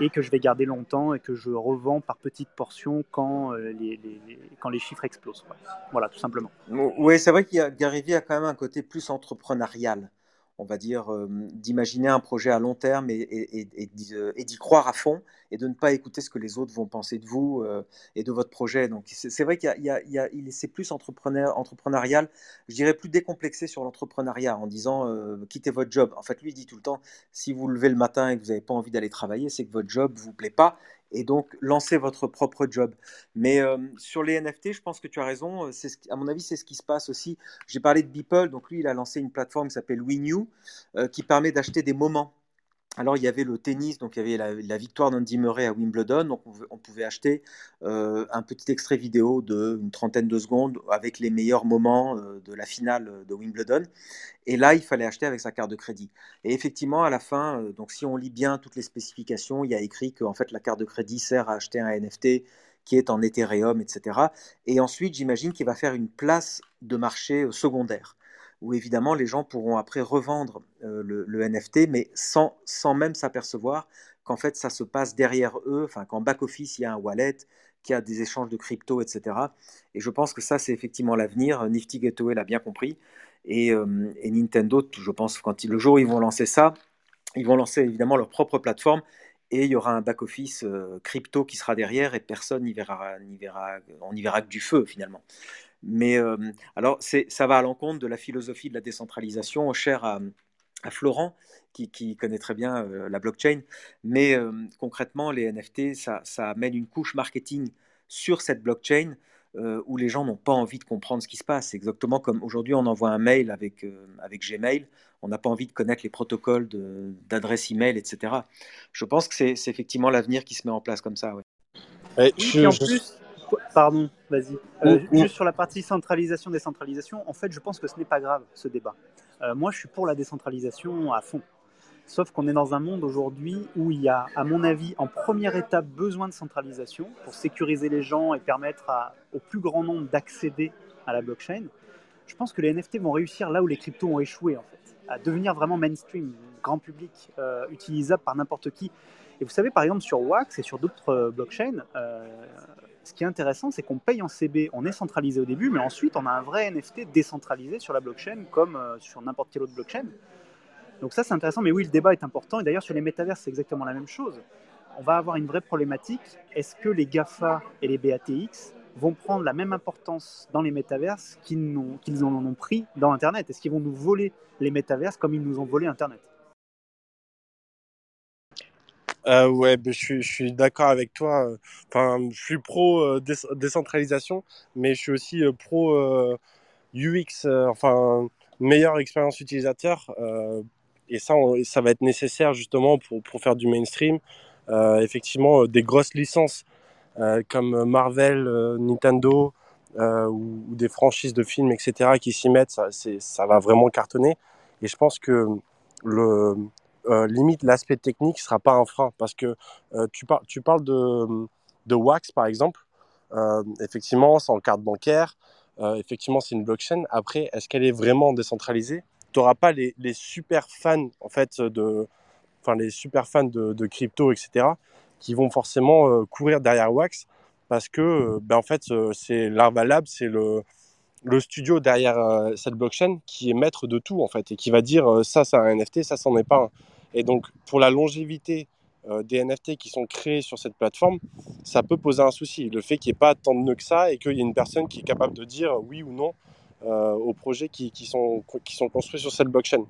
et que je vais garder longtemps et que je revends par petites portions quand, euh, les, chiffres explosent. Voilà, tout simplement. Oui, c'est vrai qu'il y a, a quand même un côté plus entrepreneurial on va dire, euh, d'imaginer un projet à long terme et, et, d'y croire à fond et de ne pas écouter ce que les autres vont penser de vous euh, et de votre projet. Donc c'est vrai qu'il y a, c'est plus entrepreneur, entrepreneurial, je dirais plus décomplexé sur l'entrepreneuriat en disant euh, quittez votre job. En fait, lui il dit tout le temps, si vous levez le matin et que vous n'avez pas envie d'aller travailler, c'est que votre job vous plaît pas et donc lancer votre propre job. Mais euh, sur les NFT, je pense que tu as raison. Ce à mon avis, c'est ce qui se passe aussi. J'ai parlé de Beeple, donc lui, il a lancé une plateforme qui s'appelle WinU, euh, qui permet d'acheter des moments alors, il y avait le tennis, donc il y avait la, victoire d'Andy Murray à Wimbledon. Donc, on, pouvait acheter euh, un petit extrait vidéo d'une trentaine de secondes avec les meilleurs moments euh, de la finale de Wimbledon. Et là, il fallait acheter avec sa carte de crédit. Et effectivement, à la fin, euh, donc si on lit bien toutes les spécifications, il y a écrit que fait, la carte de crédit sert à acheter un NFT qui est en Ethereum, etc. Et ensuite, j'imagine qu'il va faire une place de marché secondaire où évidemment les gens pourront après revendre euh, le, NFT, mais sans, sans même s'apercevoir qu'en fait ça se passe derrière eux, enfin qu'en back-office il y a un wallet, qu'il y a des échanges de crypto, etc. Et je pense que ça c'est effectivement l'avenir. Nifty Gateway l'a bien compris. Et, euh, Nintendo, je pense, quand le jour ils vont lancer ça, ils vont lancer évidemment leur propre plateforme et il y aura un back-office euh, crypto qui sera derrière et personne n'y verra, verra, on n'y verra que du feu finalement. Mais euh, alors, ça va à l'encontre de la philosophie de la décentralisation, chère à, Florent, qui, connaît très bien euh, la blockchain. Mais euh, concrètement, les NFT, ça, amène une couche marketing sur cette blockchain où les gens n'ont pas envie de comprendre ce qui se passe. C'est exactement comme aujourd'hui, on envoie un mail avec, avec Gmail. On n'a pas envie de connaître les protocoles d'adresse email, etc. Je pense que c'est effectivement l'avenir qui se met en place comme ça. Et en plus, Pardon, vas-y. Euh, juste sur la partie centralisation, décentralisation, en fait, je pense que ce n'est pas grave, ce débat. Euh, moi, je suis pour la décentralisation à fond. Sauf qu'on est dans un monde aujourd'hui où il y a, à mon avis, en première étape, besoin de centralisation pour sécuriser les gens et permettre au plus grand nombre d'accéder à la blockchain. Je pense que les NFT vont réussir là où les cryptos ont échoué, en fait, à devenir vraiment mainstream, grand public, euh, utilisable par n'importe qui. Et vous savez, par exemple, sur Wax et sur d'autres blockchains, ce qui est intéressant, c'est qu'on paye en CB, on est centralisé au début, mais ensuite on a un vrai NFT décentralisé sur la blockchain comme euh, sur n'importe quelle autre blockchain. Donc ça c'est intéressant, mais oui, le débat est important. Et d'ailleurs sur les métavers, c'est exactement la même chose. On va avoir une vraie problématique. Est-ce que les GAFA et les BATX vont prendre la même importance dans les métaverses qu'ils en ont pris dans Internet? Est-ce qu'ils vont nous voler les métaverses comme ils nous ont volé Internet? Euh, ouais, je suis, je suis d'accord avec toi. Enfin, je suis pro euh, décentralisation, mais je suis aussi euh, pro UX, enfin meilleure expérience utilisateur. et ça, ça va être nécessaire justement pour, pour faire du mainstream. effectivement, des grosses licences comme Marvel, Nintendo ou, ou, des franchises de films, etc., qui s'y mettent, ça, ça va vraiment cartonner. Et je pense que le, euh, limite l'aspect technique sera pas un frein parce que euh, tu, tu parles de, de Wax par exemple. Euh, effectivement, c'est en carte bancaire. effectivement, c'est une blockchain. Après, est-ce qu'elle est vraiment décentralisée? Tu n'auras pas les, les, super fans en fait de, enfin les super fans de, crypto, etc., qui vont forcément courir derrière Wax parce que ben, en fait c'est l'Arvalab, c'est le le studio derrière cette blockchain qui est maître de tout en fait et qui va dire ça c'est un NFT, ça c'en est pas un. Et donc, pour la longévité euh, des NFT qui sont créés sur cette plateforme, ça peut poser un souci. Le fait qu'il n'y ait pas tant de nœuds que ça et qu'il y ait une personne qui est capable de dire oui ou non euh, aux projets qui, sont, construits sur cette blockchain.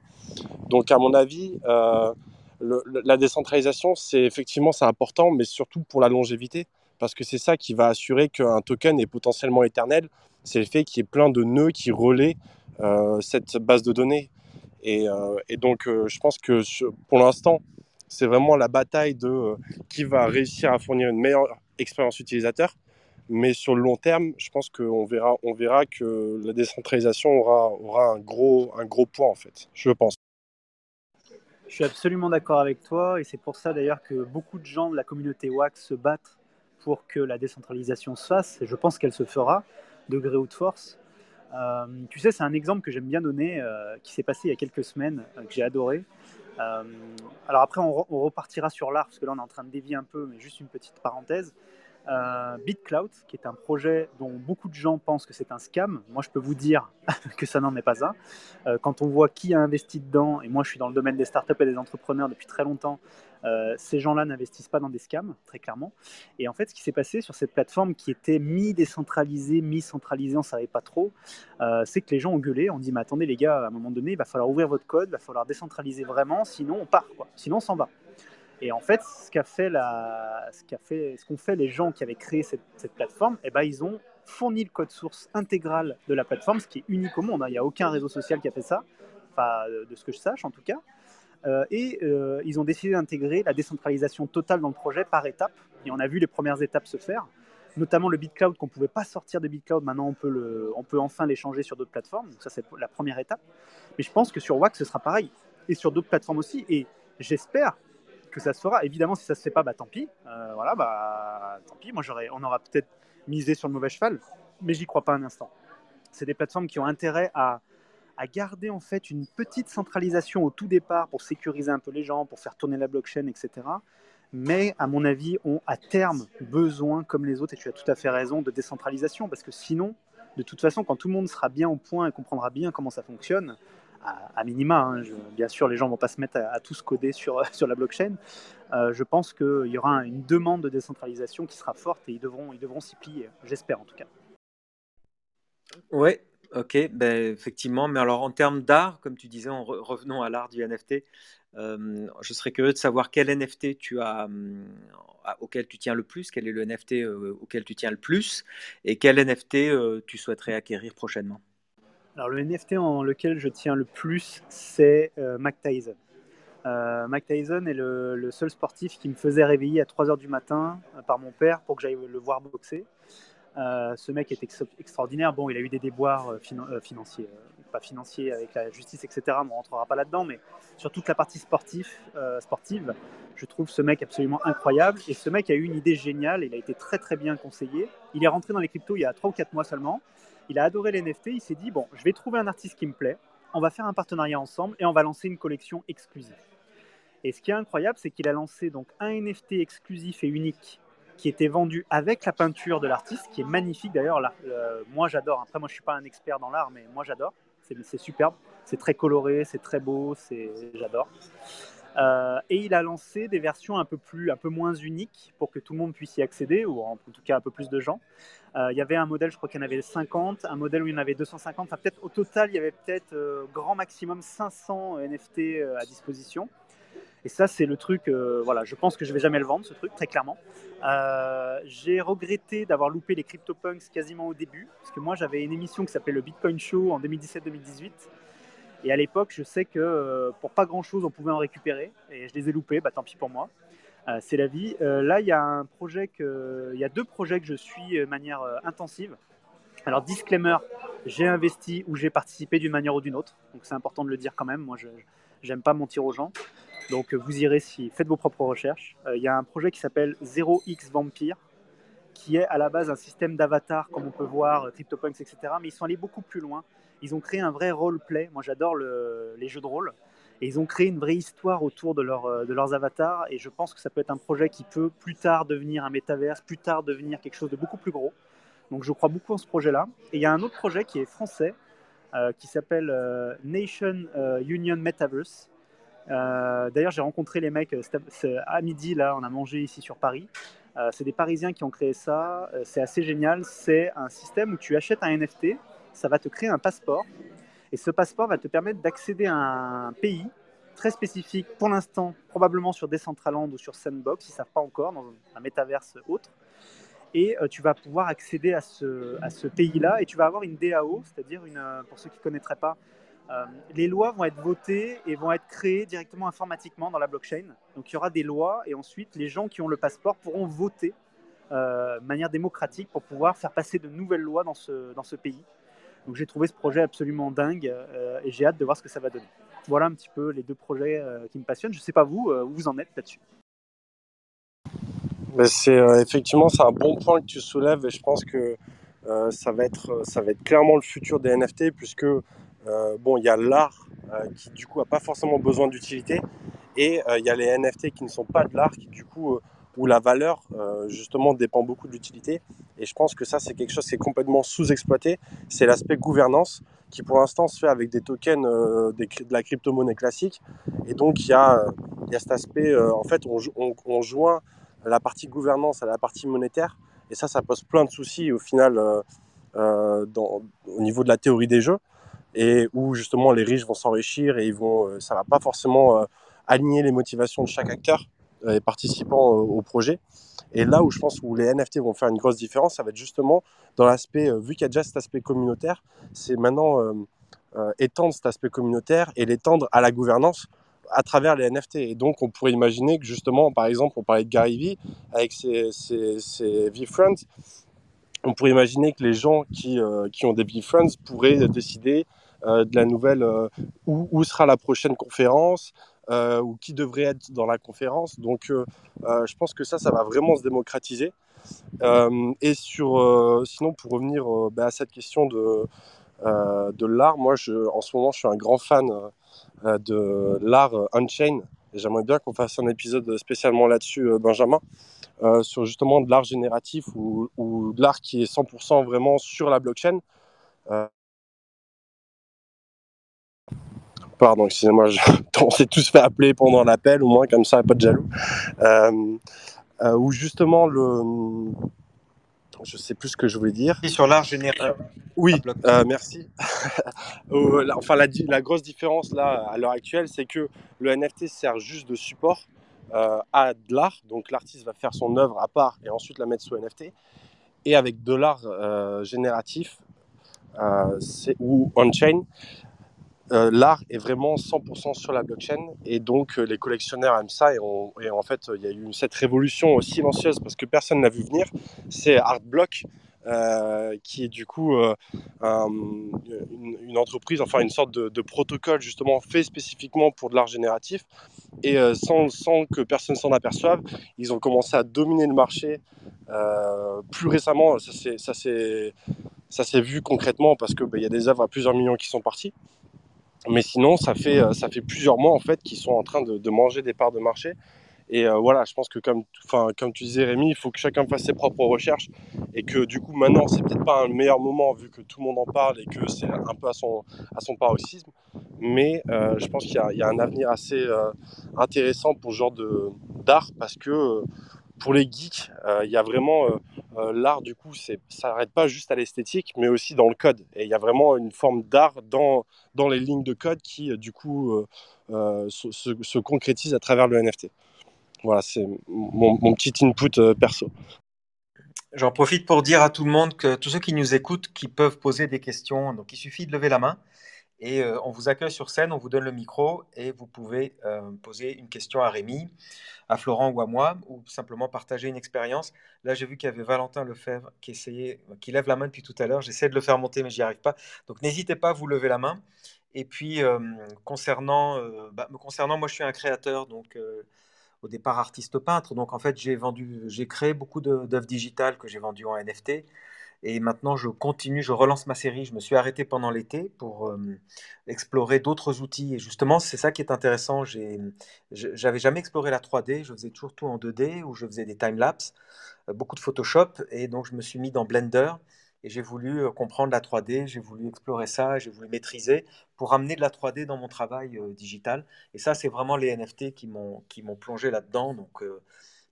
Donc, à mon avis, euh, la décentralisation, c'est effectivement c'est important, mais surtout pour la longévité, parce que c'est ça qui va assurer qu'un token est potentiellement éternel. C'est le fait qu'il y ait plein de nœuds qui relaient cette base de données. Euh, et, donc, euh, je pense que pour l'instant, c'est vraiment la bataille de euh, qui va réussir à fournir une meilleure expérience utilisateur. Mais sur le long terme, je pense qu'on verra, on verra que la décentralisation aura, aura un, gros, un gros point, en fait. Je pense. Je suis absolument d'accord avec toi. Et c'est pour ça, d'ailleurs, que beaucoup de gens de la communauté WAX se battent pour que la décentralisation se fasse. Et je pense qu'elle se fera, de gré ou de force. Euh, tu sais, c'est un exemple que j'aime bien donner, euh, qui s'est passé il y a quelques semaines, euh, que j'ai adoré. alors après, on, on, repartira sur l'art, parce que là, on est en train de dévier un peu, mais juste une petite parenthèse. BitCloud, qui est un projet dont beaucoup de gens pensent que c'est un scam. Moi, je peux vous dire <laughs> que ça n'en est pas un. quand on voit qui a investi dedans, et moi, je suis dans le domaine des startups et des entrepreneurs depuis très longtemps, euh, ces gens-là n'investissent pas dans des scams, très clairement. Et en fait, ce qui s'est passé sur cette plateforme qui était mi-décentralisée, mi-centralisée, on ne savait pas trop, euh, c'est que les gens ont gueulé, on dit, mais attendez les gars, à un moment donné, il va falloir ouvrir votre code, il va falloir décentraliser vraiment, sinon on part, quoi. sinon on s'en va. Et en fait, ce fait qu'ont fait les gens qui avaient créé cette, plateforme, eh ben, ils ont fourni le code source intégral de la plateforme, ce qui est unique au monde. hein. Il n'y a aucun réseau social qui a fait ça, de ce que je sache en tout cas. Euh, et euh, ils ont décidé d'intégrer la décentralisation totale dans le projet par étapes. Et on a vu les premières étapes se faire, notamment le BitCloud qu'on ne pouvait pas sortir de BitCloud. Maintenant, on peut, on peut enfin l'échanger sur d'autres plateformes. Donc ça, c'est la première étape. Mais je pense que sur Wax, ce sera pareil. Et sur d'autres plateformes aussi. Et j'espère que ça se fera. Évidemment, si ça se fait pas, bah tant pis. Euh, voilà, bah tant pis. Moi, on aura peut-être misé sur le mauvais cheval, mais j'y crois pas un instant. C'est des plateformes qui ont intérêt à, à garder en fait une petite centralisation au tout départ pour sécuriser un peu les gens, pour faire tourner la blockchain, etc. Mais à mon avis, ont à terme besoin, comme les autres, et tu as tout à fait raison, de décentralisation, parce que sinon, de toute façon, quand tout le monde sera bien au point et comprendra bien comment ça fonctionne, à, minima, hein, bien sûr, les gens vont pas se mettre à, à tous coder sur, <laughs> sur la blockchain. euh, je pense qu'il y aura une demande de décentralisation qui sera forte et ils devront, ils devront s'y plier. J'espère en tout cas. Ouais, ok, ben, effectivement. Mais alors, en termes d'art, comme tu disais, en re- revenons à l'art du NFT, je serais curieux de savoir quel NFT tu as, auquel tu tiens le plus, quel est le NFT auquel tu tiens le plus, et quel NFT tu souhaiterais acquérir prochainement? Alors le NFT en lequel je tiens le plus, c'est Mac Tyson. Euh, Mac Tyson est le, le seul sportif qui me faisait réveiller à 3h du matin euh, par mon père pour que j'aille le voir boxer. Euh, ce mec est ex- extraordinaire. Bon, il a eu des déboires euh, euh, financiers, pas financiers avec la justice, etc. Mais on ne rentrera pas là-dedans. Mais sur toute la partie sportive, je trouve ce mec absolument incroyable. Et ce mec a eu une idée géniale. Il a été très très bien conseillé. Il est rentré dans les cryptos il y a 3 ou 4 mois seulement. Il a adoré les NFT. Il s'est dit bon, je vais trouver un artiste qui me plaît. On va faire un partenariat ensemble et on va lancer une collection exclusive. Et ce qui est incroyable, c'est qu'il a lancé donc un NFT exclusif et unique qui était vendu avec la peinture de l'artiste, qui est magnifique d'ailleurs. Euh, moi, j'adore. Après, moi, je suis pas un expert dans l'art, mais moi, j'adore. C'est superbe. C'est très coloré, c'est très beau. J'adore. Euh, et il a lancé des versions un peu plus, un peu moins uniques pour que tout le monde puisse y accéder, ou en tout cas un peu plus de gens. Euh, il y avait un modèle, je crois qu'il y en avait 50, un modèle où il y en avait 250. Enfin, peut-être au total, il y avait peut-être grand maximum 500 NFT à disposition. Et ça, c'est le truc. euh, voilà, je pense que je vais jamais le vendre, ce truc, très clairement. Euh, j'ai regretté d'avoir loupé les CryptoPunks quasiment au début, parce que moi, j'avais une émission qui s'appelait le Bitcoin Show en 2017-2018. Et à l'époque, je sais que euh, pour pas grand chose, on pouvait en récupérer. Et je les ai loupés, bah, tant pis pour moi. C'est la vie. Là, il y a deux projets que je suis de manière intensive. Alors, disclaimer, j'ai investi ou j'ai participé d'une manière ou d'une autre. Donc, c'est important de le dire quand même. Moi, je j'aime pas mentir aux gens. Donc, euh, vous irez si faites vos propres recherches. Euh, Il y a un projet qui s'appelle 0x Vampire, qui est à la base un système d'avatar, comme on peut voir, euh, CryptoPunks, etc. Mais ils sont allés beaucoup plus loin. Ils ont créé un vrai roleplay. Moi, j'adore le- les jeux de rôle. Et ils ont créé une vraie histoire autour de, de leurs avatars. Et je pense que ça peut être un projet qui peut plus tard devenir un métaverse, plus tard devenir quelque chose de beaucoup plus gros. Donc je crois beaucoup en ce projet-là. Et il y a un autre projet qui est français, qui s'appelle Nation Union Metaverse. Euh, D'ailleurs, j'ai rencontré les mecs euh, à midi, là, on a mangé ici sur Paris. Euh, c'est des Parisiens qui ont créé ça. C'est assez génial. C'est un système où tu achètes un NFT, ça va te créer un passeport. Et ce passeport va te permettre d'accéder à un pays très spécifique, pour l'instant, probablement sur Decentraland ou sur Sandbox, ils ne savent pas encore, dans un métaverse autre. Et tu vas pouvoir accéder à ce, à ce pays-là et tu vas avoir une DAO, c'est-à-dire, pour ceux qui ne connaîtraient pas, euh, les lois vont être votées et vont être créées directement informatiquement dans la blockchain. Donc il y aura des lois et ensuite les gens qui ont le passeport pourront voter euh, de manière démocratique pour pouvoir faire passer de nouvelles lois dans ce, dans ce pays. Donc j'ai trouvé ce projet absolument dingue euh, et j'ai hâte de voir ce que ça va donner. Voilà un petit peu les deux projets qui me passionnent. Je ne sais pas vous, où vous en êtes là-dessus. C'est effectivement c'est un bon point que tu soulèves et je pense que ça va être ça va être clairement le futur des NFT puisque euh, bon il y a l'art euh, qui du coup a pas forcément besoin d'utilité et euh, il y a les NFT qui ne sont pas de l'art qui du coup où la valeur justement dépend beaucoup de l'utilité et je pense que ça c'est quelque chose qui est complètement sous-exploité c'est l'aspect gouvernance qui pour l'instant se fait avec des tokens de la crypto-monnaie classique et donc il y a cet aspect en fait on, jo- on, on joint la partie gouvernance à la partie monétaire. Et ça, ça pose plein de soucis au final au niveau de la théorie des jeux. Et où justement les riches vont s'enrichir et ils vont, euh, ça va pas forcément euh, aligner les motivations de chaque acteur et participants au projet. Et là où je pense où les NFT vont faire une grosse différence, ça va être justement dans l'aspect, vu qu'il y a déjà cet aspect communautaire, c'est maintenant étendre cet aspect communautaire et l'étendre à la gouvernance à travers les NFT. Et donc, on pourrait imaginer que justement, par exemple, on parlait de Gary Vee avec ses, ses, V-Friends, on pourrait imaginer que les gens qui, euh, qui ont des V-Friends pourraient décider euh, de la nouvelle, euh, où, sera la prochaine conférence, ou qui devrait être dans la conférence. Donc, je pense que ça, ça va vraiment se démocratiser. et sur, sinon, pour revenir bah, à cette question de, de l'art, moi, en ce moment, je suis un grand fan euh, de l'art Unchained. J'aimerais bien qu'on fasse un épisode spécialement là-dessus, euh, Benjamin, euh, sur justement de l'art génératif ou de l'art qui est 100% vraiment sur la blockchain. Pardon, excusez-moi, je... <laughs> on s'est tous fait appeler pendant l'appel, au moins comme ça, pas de jaloux. Euh, euh, où justement le, je sais plus ce que je voulais dire. sur l'art général. Euh, oui, euh, merci. <laughs> enfin, la, la, grosse différence là, à l'heure actuelle, c'est que le NFT sert juste de support euh, à de l'art. Donc, l'artiste va faire son œuvre à part et ensuite la mettre sous NFT. Et avec de l'art génératif ou on-chain, euh, l'art est vraiment 100% sur la blockchain et donc euh, les collectionneurs aiment ça et, en fait il y a eu cette révolution silencieuse parce que personne n'a vu venir, c'est Artblock euh, qui est du coup un, une, entreprise, enfin une sorte de, protocole justement fait spécifiquement pour de l'art génératif. Et sans, sans, que personne s'en aperçoive, ils ont commencé à dominer le marché plus récemment, ça s'est vu concrètement parce qu'il bah, y a des œuvres à plusieurs millions qui sont parties. Mais sinon, ça fait, euh, ça fait plusieurs mois en fait qu'ils sont en train de, de, manger des parts de marché. Et euh, voilà, je pense que comme, comme tu disais Rémi, il faut que chacun fasse ses propres recherches et que du coup maintenant c'est peut-être pas un meilleur moment vu que tout le monde en parle et que c'est un peu à son, à son paroxysme. Mais euh, je pense qu'il y, y, a un avenir assez euh, intéressant pour ce genre d'art parce que euh, pour les geeks, il y a vraiment l'art du coup, ça n'arrête pas juste à l'esthétique, mais aussi dans le code. Et il y a vraiment une forme d'art dans, dans les lignes de code qui du coup se, se, se concrétise à travers le NFT. Voilà, c'est mon, mon, petit input euh, perso. J'en profite pour dire à tout le monde que tous ceux qui nous écoutent, qui peuvent poser des questions, donc il suffit de lever la main et euh, on vous accueille sur scène, on vous donne le micro et vous pouvez euh, poser une question à Rémi, à Florent ou à moi, ou simplement partager une expérience. Là, j'ai vu qu'il y avait Valentin Lefebvre qui essayait, qui lève la main depuis tout à l'heure. J'essaie de le faire monter, mais j'y arrive pas. Donc n'hésitez pas à vous lever la main. Et puis euh, concernant, bah, concernant, moi je suis un créateur, donc au départ artiste peintre. Donc en fait, j'ai j'ai créé beaucoup d'œuvres digitales que j'ai vendues en NFT. Et maintenant, je continue, je relance ma série. Je me suis arrêté pendant l'été pour euh, explorer d'autres outils. Et justement, c'est ça qui est intéressant. J'avais jamais exploré la 3D. Je faisais toujours tout en 2D ou je faisais des time-lapse, euh, beaucoup de Photoshop. Et donc, je me suis mis dans Blender et j'ai voulu comprendre la 3D, j'ai voulu explorer ça, j'ai voulu maîtriser pour amener de la 3D dans mon travail euh, digital. Et ça, c'est vraiment les NFT qui m'ont plongé là-dedans. Euh,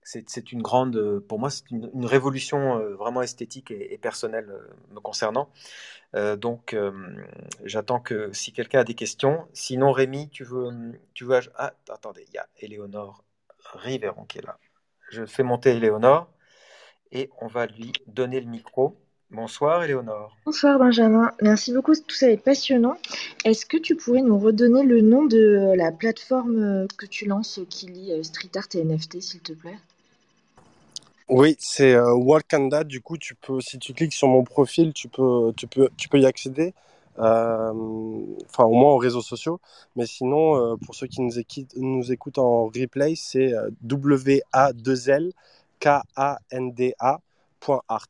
c'est une grande, pour moi, c'est une, révolution euh, vraiment esthétique et, personnelle me concernant. donc j'attends que si quelqu'un a des questions. Sinon, Rémi, tu veux, tu veux, ah, attendez, il y a Éléonore Riveron qui est là. Je fais monter Éléonore et on va lui donner le micro. Bonsoir Éléonore. Bonsoir Benjamin, merci beaucoup, tout ça est passionnant. Est-ce que tu pourrais nous redonner le nom de la plateforme que tu lances qui lie street art et NFT s'il te plaît? Oui, c'est euh, Walkanda, du coup tu peux, si tu cliques sur mon profil, tu peux, tu peux, tu peux y accéder. Euh, enfin au moins aux réseaux sociaux, mais sinon euh, pour ceux qui nous, équite, nous écoutent en replay, c'est W-A-2-L-K-A-N-D-A.art.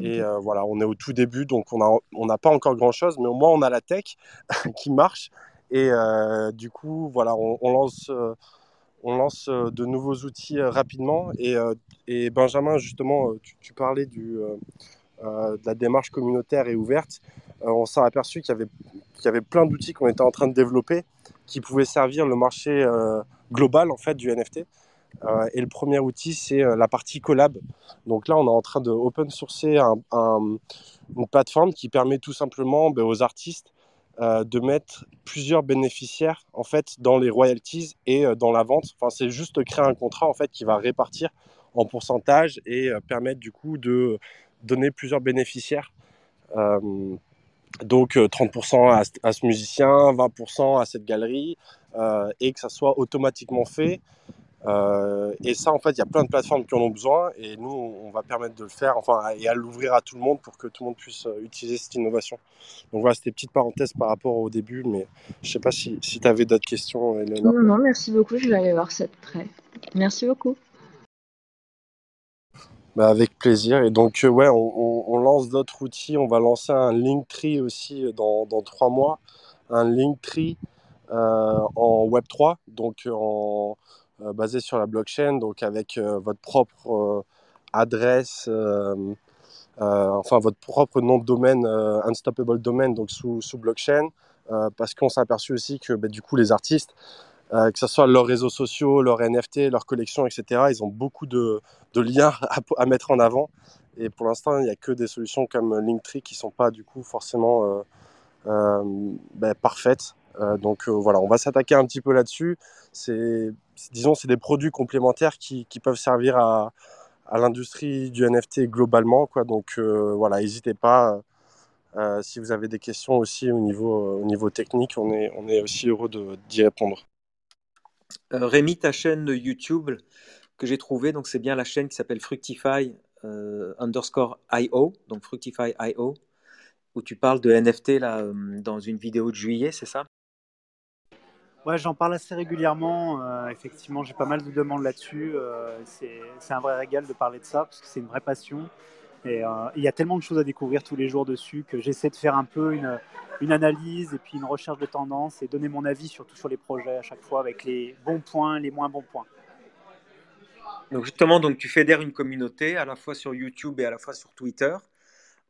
Et euh, voilà, on est au tout début, donc on n'a on pas encore grand-chose, mais au moins on a la tech <laughs> qui marche. Et euh, du coup, voilà, on, on lance, euh, on lance de nouveaux outils rapidement. Et, et, Benjamin, justement, tu, parlais de la démarche communautaire et ouverte. on s'est aperçu qu'il y, y avait plein d'outils qu'on était en train de développer qui pouvaient servir le marché global en fait, du NFT. Euh, et le premier outil, c'est euh, la partie collab. Donc là, on est en train de open sourcer un, un, une plateforme qui permet tout simplement ben, aux artistes euh, de mettre plusieurs bénéficiaires en fait dans les royalties et euh, dans la vente. Enfin, c'est juste créer un contrat en fait qui va répartir en pourcentage et euh, permettre du coup de donner plusieurs bénéficiaires. Donc 30% à, à, ce musicien, 20% à cette galerie, et que ça soit automatiquement fait. Euh, et ça, en fait, il y a plein de plateformes qui en ont besoin, et nous, on va permettre de le faire, enfin, et à l'ouvrir à tout le monde pour que tout le monde puisse euh, utiliser cette innovation. Donc voilà, c'était une petite parenthèse par rapport au début, mais je sais pas si, si tu avais d'autres questions, Elena. Non, non, merci beaucoup, je vais aller voir ça de près. Merci beaucoup. Bah, avec plaisir. Et donc, euh, ouais, on, on, on lance d'autres outils. On va lancer un Linktree aussi dans, dans trois mois. Un Linktree euh, en Web3, donc en, basé sur la blockchain, donc avec euh, votre propre euh, adresse, euh, enfin votre propre nom de domaine, unstoppable domain, donc sous, blockchain. parce qu'on s'est aperçu aussi que bah, du coup les artistes, euh, que ce soit leurs réseaux sociaux, leurs NFT, leurs collections, etc. Ils ont beaucoup de, liens <laughs> à, mettre en avant. Et pour l'instant, il n'y a que des solutions comme Linktree qui ne sont pas du coup forcément euh, euh, ben, parfaites. Donc voilà, on va s'attaquer un petit peu là-dessus. C'est, disons, c'est des produits complémentaires qui, peuvent servir à, l'industrie du NFT globalement. Quoi. Donc voilà, n'hésitez pas. Euh, si vous avez des questions aussi au niveau, au niveau technique, on est, on est aussi heureux d'y répondre. Euh, Rémi, ta chaîne YouTube que j'ai trouvée, c'est bien la chaîne qui s'appelle Fructify euh, underscore IO, donc Fructify IO, où tu parles de NFT là, euh, dans une vidéo de juillet, c'est ça? Ouais, j'en parle assez régulièrement. Euh, effectivement, j'ai pas mal de demandes là-dessus. Euh, c'est un vrai régal de parler de ça parce que c'est une vraie passion. Et euh, il y a tellement de choses à découvrir tous les jours dessus que j'essaie de faire un peu une, analyse et puis une recherche de tendance et donner mon avis surtout sur les projets à chaque fois avec les bons points, les moins bons points. Donc justement, donc tu fédères une communauté à la fois sur YouTube et à la fois sur Twitter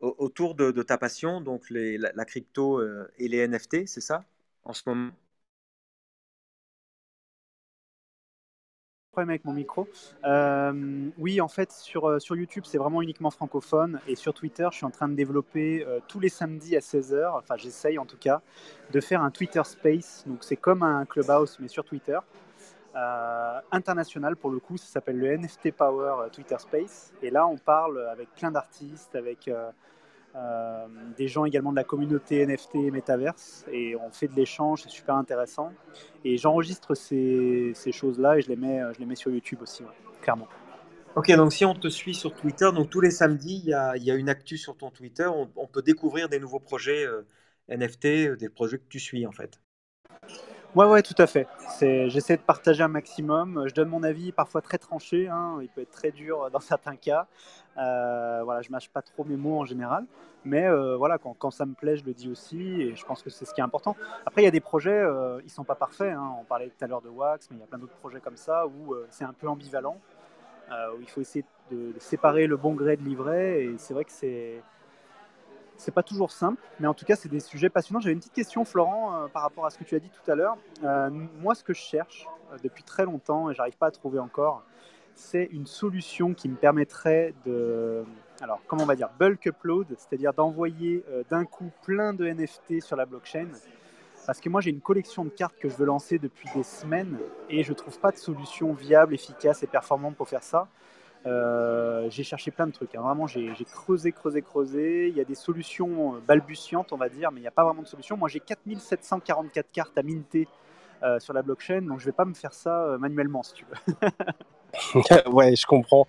autour de, ta passion, donc la, crypto et les NFT, c'est ça en ce moment? Problème avec mon micro. Euh, oui, en fait, sur, sur YouTube, c'est vraiment uniquement francophone. Et sur Twitter, je suis en train de développer euh, tous les samedis à 16h, enfin j'essaye en tout cas, de faire un Twitter Space. Donc c'est comme un Clubhouse, mais sur Twitter. Euh, international pour le coup, ça s'appelle le NFT Power Twitter Space. Et là, on parle avec plein d'artistes, avec euh, des gens également de la communauté NFT et Metaverse, et on fait de l'échange, c'est super intéressant. Et j'enregistre ces, ces choses-là et je les, mets, je les mets sur YouTube aussi, clairement. Ok, donc si on te suit sur Twitter, donc tous les samedis, il y a, y a une actu sur ton Twitter, on, peut découvrir des nouveaux projets euh, NFT, des projets que tu suis en fait. Ouais, ouais, tout à fait. J'essaie de partager un maximum. Je donne mon avis parfois très tranché. Hein. Il peut être très dur dans <laughs> certains cas. Euh, voilà, je mâche pas trop mes mots en général. Mais euh, voilà, quand, ça me plaît, je le dis aussi. Et je pense que c'est ce qui est important. Après, il y a des projets, euh, ils sont pas parfaits. Hein. On parlait tout à l'heure de Wax, mais il y a plein d'autres projets comme ça où euh, c'est un peu ambivalent. Euh, il faut essayer de, de, séparer le bon gré de l'ivraie. Et c'est vrai que c'est c'est pas toujours simple, mais en tout cas, c'est des sujets passionnants. J'avais une petite question, Florent, euh, par rapport à ce que tu as dit tout à l'heure. Euh, moi, ce que je cherche euh, depuis très longtemps, et j'arrive pas à trouver encore, c'est une solution qui me permettrait de, alors comment on va dire, bulk upload, c'est-à-dire d'envoyer d'un coup plein de NFT sur la blockchain. Parce que moi, j'ai une collection de cartes que je veux lancer depuis des semaines et je trouve pas de solution viable, efficace et performante pour faire ça. Euh, j'ai cherché plein de trucs. Hein. Vraiment, j'ai creusé, creusé, creusé. Il y a des solutions balbutiantes, on va dire, mais il n'y a pas vraiment de solution. Moi, j'ai 4744 cartes à minter euh, sur la blockchain, donc je ne vais pas me faire ça euh, manuellement, si tu veux. <laughs> ouais, je comprends.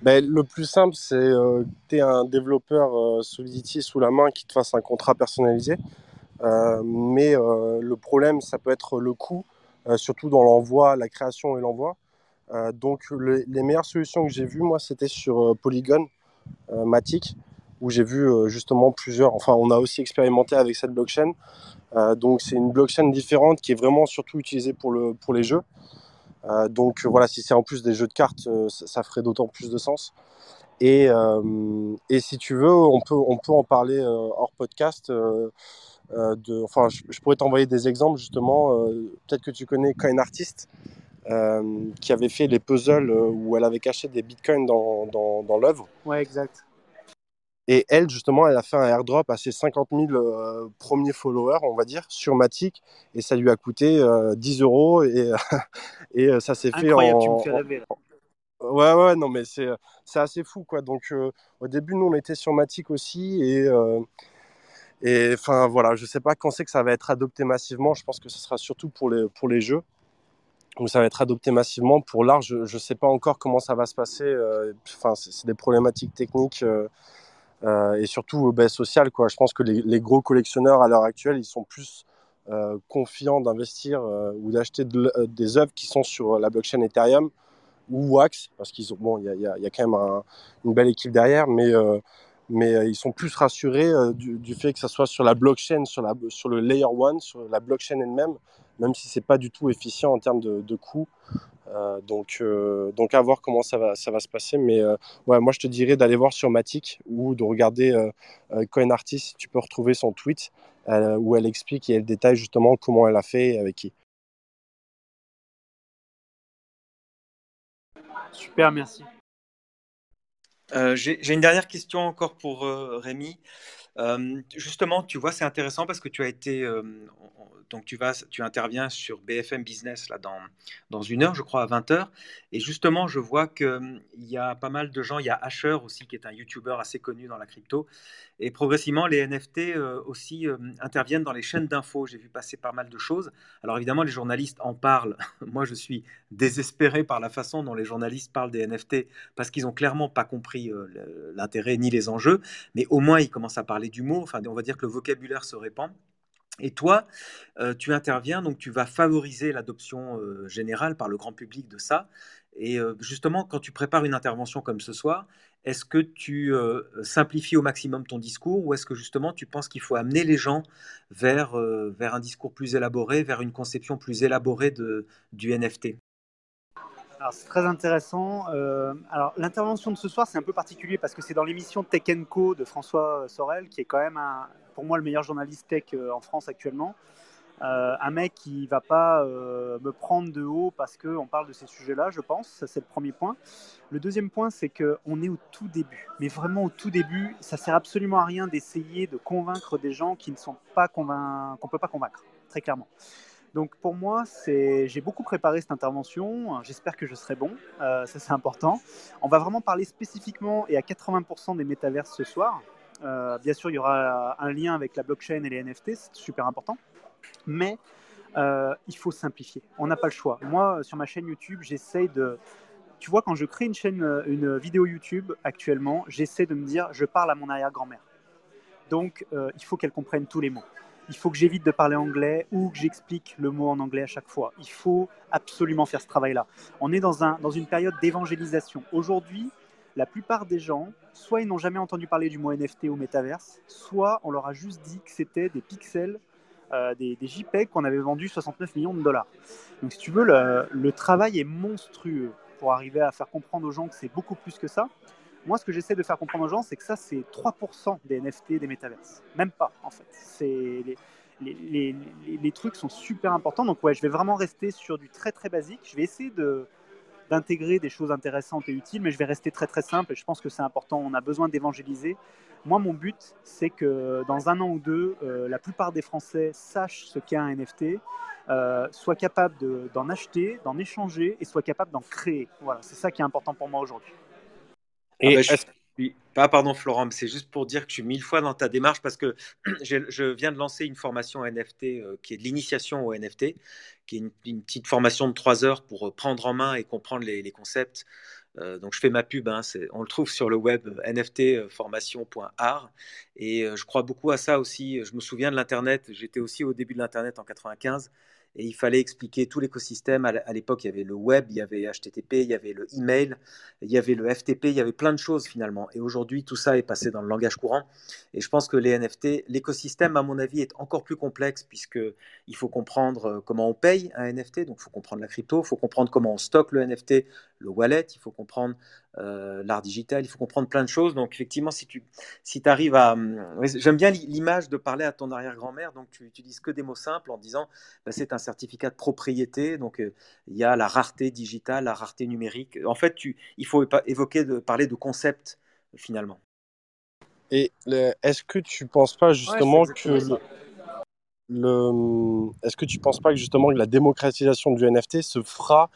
Ben, le plus simple, c'est euh, que tu aies un développeur euh, Solidity sous la main qui te fasse un contrat personnalisé. Euh, mais le problème, ça peut être le coût, surtout dans l'envoi, la création et l'envoi. Euh, donc le, les meilleures solutions que j'ai vues, moi, c'était sur euh, Polygon, euh, Matic, où j'ai vu justement plusieurs, enfin on a aussi expérimenté avec cette blockchain. donc c'est une blockchain différente qui est vraiment surtout utilisée pour, le, pour les jeux. donc voilà, si c'est en plus des jeux de cartes, ça, ferait d'autant plus de sens. Et, et, si tu veux, on peut, on peut en parler hors podcast. Enfin, je, je pourrais t'envoyer des exemples justement. Peut-être que tu connais Coin Artist, qui avait fait les puzzles où elle avait caché des bitcoins dans, dans, dans l'œuvre. Ouais, exact. Et elle, justement, elle a fait un airdrop à ses 50 000 euh, premiers followers, on va dire, sur Matic. Et ça lui a coûté euh, 10 euros. Et, <laughs> et euh, ça s'est fait Incroyable, en. tu me fais rêver là. Ouais, ouais, non, mais c'est assez fou, quoi. Donc, euh, au début, nous, on était sur Matic aussi. Et, euh, et enfin, voilà, je sais pas quand c'est que ça va être adopté massivement. Je pense que ce sera surtout pour les, pour les jeux. Où ça va être adopté massivement. Pour l'art, je ne sais pas encore comment ça va se passer. euh, Enfin, c'est des problématiques techniques euh, euh, et surtout sociales. Je pense que les, gros collectionneurs à l'heure actuelle, ils sont plus confiants d'investir ou d'acheter des œuvres qui sont sur la blockchain Ethereum ou Wax, parce qu'ils bon, il y a, quand même un- une belle équipe derrière, mais ils sont plus rassurés du, fait que ça soit sur la blockchain, sur sur le layer one, sur la blockchain elle-même, même si c'est pas du tout efficient en termes de, de coûts. Euh, donc, euh, donc à voir comment ça va, ça va se passer. Mais euh, ouais, moi, je te dirais d'aller voir sur Matic ou de regarder euh, euh, Coin Artist. Tu peux retrouver son tweet euh, où elle explique et elle détaille justement comment elle a fait et avec qui. Super, merci. Euh, J'ai j'ai une dernière question encore pour euh, Rémi. Justement, tu vois, c'est intéressant parce que tu as été, on- on- donc tu vas, tu interviens sur BFM Business là dans dans une heure, je crois, à 20 heures. Et justement, je vois que hum, il y a pas mal de gens. Il y a Asher aussi qui est un YouTuber assez connu dans la crypto. Et progressivement, les NFT euh, aussi interviennent dans les chaînes d'infos. J'ai vu passer pas mal de choses. Alors évidemment, les journalistes en parlent. <laughs> Moi, je suis désespéré par la façon dont les journalistes parlent des NFT parce qu'ils ont clairement pas compris l'intérêt ni les enjeux mais au moins ils commencent à parler du mot, enfin on va dire que le vocabulaire se répand. Et toi, tu interviens, donc tu vas favoriser l'adoption générale par le grand public de ça. Et euh, justement, quand tu prépares une intervention comme ce soir, est-ce que tu euh, simplifies au maximum ton discours ou est-ce que justement tu penses qu'il faut amener les gens vers, euh, vers un discours plus élaboré, vers une conception plus élaborée de, du NFT Alors c'est très intéressant. Alors l'intervention de ce soir c'est un peu particulier parce que c'est dans l'émission Tech Co de François Sorel qui est quand même pour moi le meilleur journaliste tech en France actuellement. Euh, un mec qui va pas euh, me prendre de haut parce qu'on parle de ces sujets-là, je pense. Ça, c'est le premier point. Le deuxième point, c'est qu'on est au tout début. Mais vraiment au tout début, ça sert absolument à rien d'essayer de convaincre des gens qui ne sont pas convain... qu'on peut pas convaincre, très clairement. Donc pour moi, c'est... j'ai beaucoup préparé cette intervention. J'espère que je serai bon. Euh, ça, c'est important. On va vraiment parler spécifiquement et à 80% des métaverses ce soir. Bien sûr, il y aura un lien avec la blockchain et les NFT, c'est super important. Mais euh, il faut simplifier. On n'a pas le choix. Moi, sur ma chaîne YouTube, j'essaye de. Tu vois, quand je crée une chaîne, euh, une vidéo YouTube actuellement, j'essaie de me dire, je parle à mon arrière-grand-mère. Donc, euh, il faut qu'elle comprenne tous les mots. Il faut que j'évite de parler anglais ou que j'explique le mot en anglais à chaque fois. Il faut absolument faire ce travail-là. On est dans, un, dans une période d'évangélisation. Aujourd'hui, la plupart des gens, soit ils n'ont jamais entendu parler du mot NFT ou métaverse, soit on leur a juste dit que c'était des pixels, euh, des, JPEG qu'on avait vendus 69 millions de dollars. Donc si tu veux, le, travail est monstrueux pour arriver à faire comprendre aux gens que c'est beaucoup plus que ça. Moi, ce que j'essaie de faire comprendre aux gens, c'est que ça, c'est 3% des NFT des métaverses. Même pas, en fait. C'est les, les, les, les trucs sont super importants. Donc, ouais, je vais vraiment rester sur du très, très basique. Je vais essayer de d'intégrer des choses intéressantes et utiles, mais je vais rester très très simple et je pense que c'est important. On a besoin d'évangéliser. Moi, mon but, c'est que dans un an ou deux, euh, la plupart des Français sachent ce qu'est un NFT, euh, soient capables d'en acheter, d'en échanger et soient capables d'en créer. Voilà, c'est ça qui est important pour moi aujourd'hui. Et ah bah, je... Oui. Ah, pardon Florent, c'est juste pour dire que je suis mille fois dans ta démarche parce que <clears throat> je viens de lancer une formation NFT euh, qui est de l'initiation au NFT, qui est une, petite formation de trois heures pour euh, prendre en main et comprendre les, concepts. Euh, donc je fais ma pub, hein, on le trouve sur le web nftformation.art et je crois beaucoup à ça aussi. Je me souviens de l'Internet, j'étais aussi au début de l'Internet en 95 et il fallait expliquer tout l'écosystème. À l'époque, il y avait le web, il y avait HTTP, il y avait le email, il y avait le FTP, il y avait plein de choses finalement. Et aujourd'hui, tout ça est passé dans le langage courant. Et je pense que les NFT, l'écosystème, à mon avis, est encore plus complexe puisque il faut comprendre euh, comment on paye un NFT, donc il faut comprendre la crypto, il faut comprendre comment on stocke le NFT, le wallet, il faut comprendre euh, l'art digital, il faut comprendre plein de choses. Donc effectivement, si tu si arrives à... J'aime bien l'image de parler à ton arrière-grand-mère, donc tu utilises que des mots simples en disant, bah, c'est un certificat de propriété, donc euh, il y a la rareté digitale, la rareté numérique. En fait, tu, il faut évoquer, de, parler de concept finalement. Et est-ce que tu penses pas justement que le, le- est-ce que tu penses pas que justement que la démocratisation du NFT se fera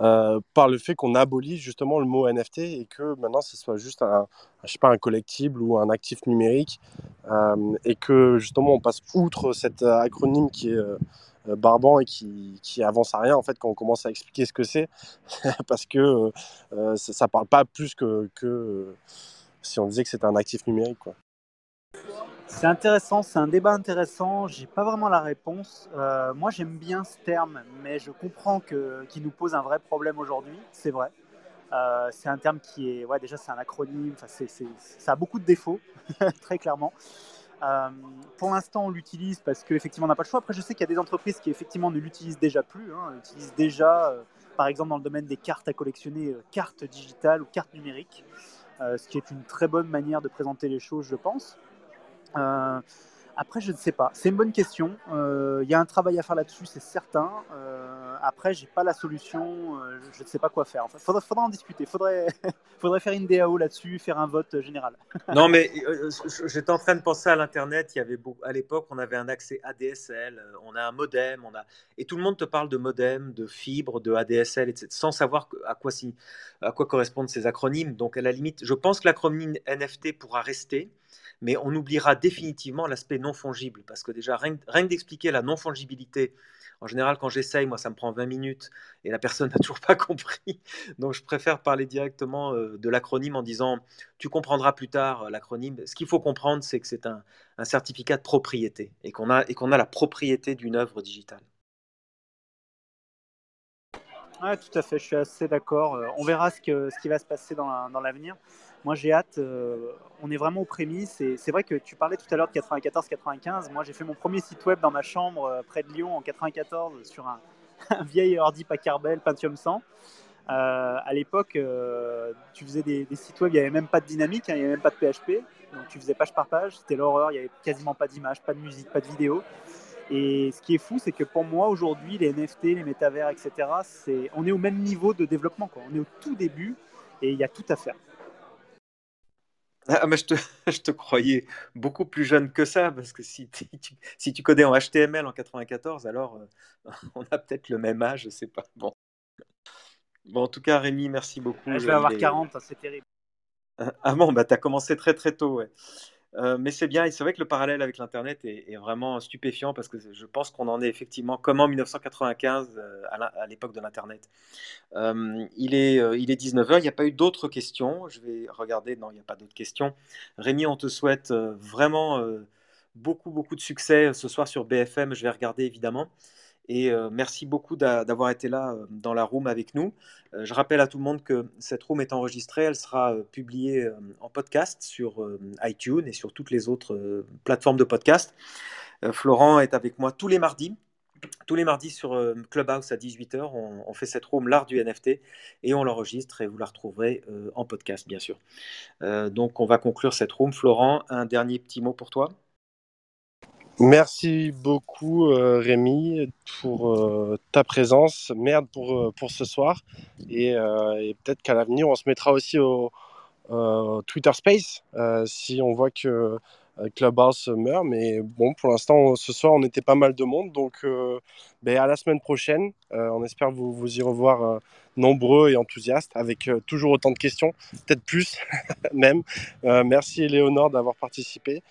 euh, par le fait qu'on abolit justement le mot NFT et que maintenant ce soit juste un, je sais pas, un collectible ou un actif numérique euh, et que justement on passe outre cet euh, acronyme qui est barbant et qui, qui avance à rien en fait quand on commence à expliquer ce que c'est <laughs> parce que ça, ça parle pas plus que, que si on disait que c'était un actif numérique quoi. C'est intéressant, c'est un débat intéressant. J'ai pas vraiment la réponse. Euh, moi, j'aime bien ce terme, mais je comprends qu'il nous pose un vrai problème aujourd'hui. C'est vrai. Euh, c'est un terme qui est, ouais, déjà, c'est un acronyme. Ça a beaucoup de défauts, <laughs> très clairement. Euh, pour l'instant, on l'utilise parce qu'effectivement, on n'a pas le choix. Après, je sais qu'il y a des entreprises qui effectivement ne l'utilisent déjà plus. Hein, utilisent déjà, par exemple, dans le domaine des cartes à collectionner, cartes digitales ou cartes numériques, ce qui est une très bonne manière de présenter les choses, je pense. Euh, après, je ne sais pas. C'est une bonne question. Euh, Il y a un travail à faire là-dessus, c'est certain. Euh, après, j'ai pas la solution. Euh, je ne sais pas quoi faire. Enfin, faudrait en discuter. Faudrait, <laughs> faudrait faire une DAO là-dessus, faire un vote général. <laughs> Non, mais euh, euh, j'étais en train de penser à l'Internet. À l'époque, on avait un accès ADSL, euh, on a un modem, et tout le monde te parle de modem, de fibre, de ADSL, etc., sans savoir à quoi correspondent ces acronymes. Donc, à la limite, je pense que l'acronyme NFT pourra rester, mais on oubliera définitivement l'aspect non fongible, parce que déjà, rien, que- d'expliquer la non fongibilité, en général, quand j'essaye, moi, ça me prend 20 minutes et la personne <laughs> n'a toujours pas compris. Donc, je préfère parler directement euh, de l'acronyme en disant tu comprendras plus tard euh, l'acronyme. Ce qu'il faut comprendre, c'est que c'est un, certificat de propriété et qu'on a, qu'on a la propriété d'une œuvre digitale. Ouais, tout à fait, je suis assez d'accord. Euh, On verra ce, qui va se passer dans l'avenir. Moi, j'ai hâte. euh, on est vraiment aux prémices. C'est vrai que tu parlais tout à l'heure de 94-95. Moi, j'ai fait mon premier site web dans ma chambre euh, près de Lyon en 94 sur un, <laughs> vieil ordi Packard Bell Pentium 100. Euh, à l'époque, tu faisais des, sites web, il n'y avait même pas de dynamique, hein, il n'y avait même pas de PHP. Donc, tu faisais page par page. C'était l'horreur. Il n'y avait quasiment pas d'image, pas de musique, pas de vidéo. Et ce qui est fou, c'est que pour moi, aujourd'hui, les NFT, les métavers, etc., on est au même niveau de développement. On est au tout début et il y a tout à faire. Ah, mais je te, <laughs> je te croyais beaucoup plus jeune que ça, parce que si, <laughs> tu- si tu codais en HTML en 94, alors euh, <laughs> on a peut-être le même âge, je sais pas. Bon. Bon, en tout cas, Rémi, merci beaucoup. je vais avoir Il est- 40, hein, c'est terrible. Ah bon, bah, tu as commencé très très tôt, ouais. Euh, mais c'est bien, et c'est vrai que le parallèle avec l'Internet est, vraiment stupéfiant parce que je pense qu'on en est effectivement comme en 1995 euh, à l'époque de l'Internet. Euh, il est, il est 19h, il n'y a pas eu d'autres questions. Je vais regarder, non, il n'y a pas d'autres questions. Rémi, on te souhaite vraiment beaucoup, beaucoup de succès ce soir sur BFM. Je vais regarder évidemment. Et euh, merci beaucoup d'a- d'avoir été là euh, dans la room avec nous. Euh, je rappelle à tout le monde que cette room est enregistrée. Elle sera publiée en podcast sur iTunes et sur toutes les autres plateformes de podcast. Florent est avec moi tous les mardis. Tous les mardis sur Clubhouse à 18h, on, fait cette room l'art du NFT et on l'enregistre et vous la retrouverez en podcast bien sûr. Donc on va conclure cette room. Florent, un dernier petit mot pour toi? Merci beaucoup euh, Rémi pour euh, ta présence. Merde pour, euh, pour ce soir. Et, euh, et peut-être qu'à l'avenir, on se mettra aussi au Twitter Space si on voit que Clubhouse meurt. Mais bon, pour l'instant, ce soir, on était pas mal de monde. Donc ben, à la semaine prochaine. On espère vous, vous y revoir nombreux et enthousiastes avec toujours autant de questions, peut-être plus <laughs> même. Merci Léonore d'avoir participé.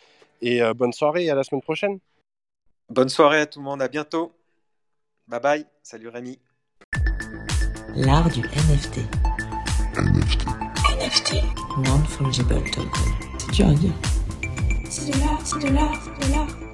Et euh, bonne soirée et à la semaine prochaine. Bonne soirée à tout le monde, à bientôt. Bye bye, salut Rémi. L'art du NFT. NFT. NFT. Non-fungible token. C'est dur à dire. C'est de l'art, c'est de l'art, c'est de l'art.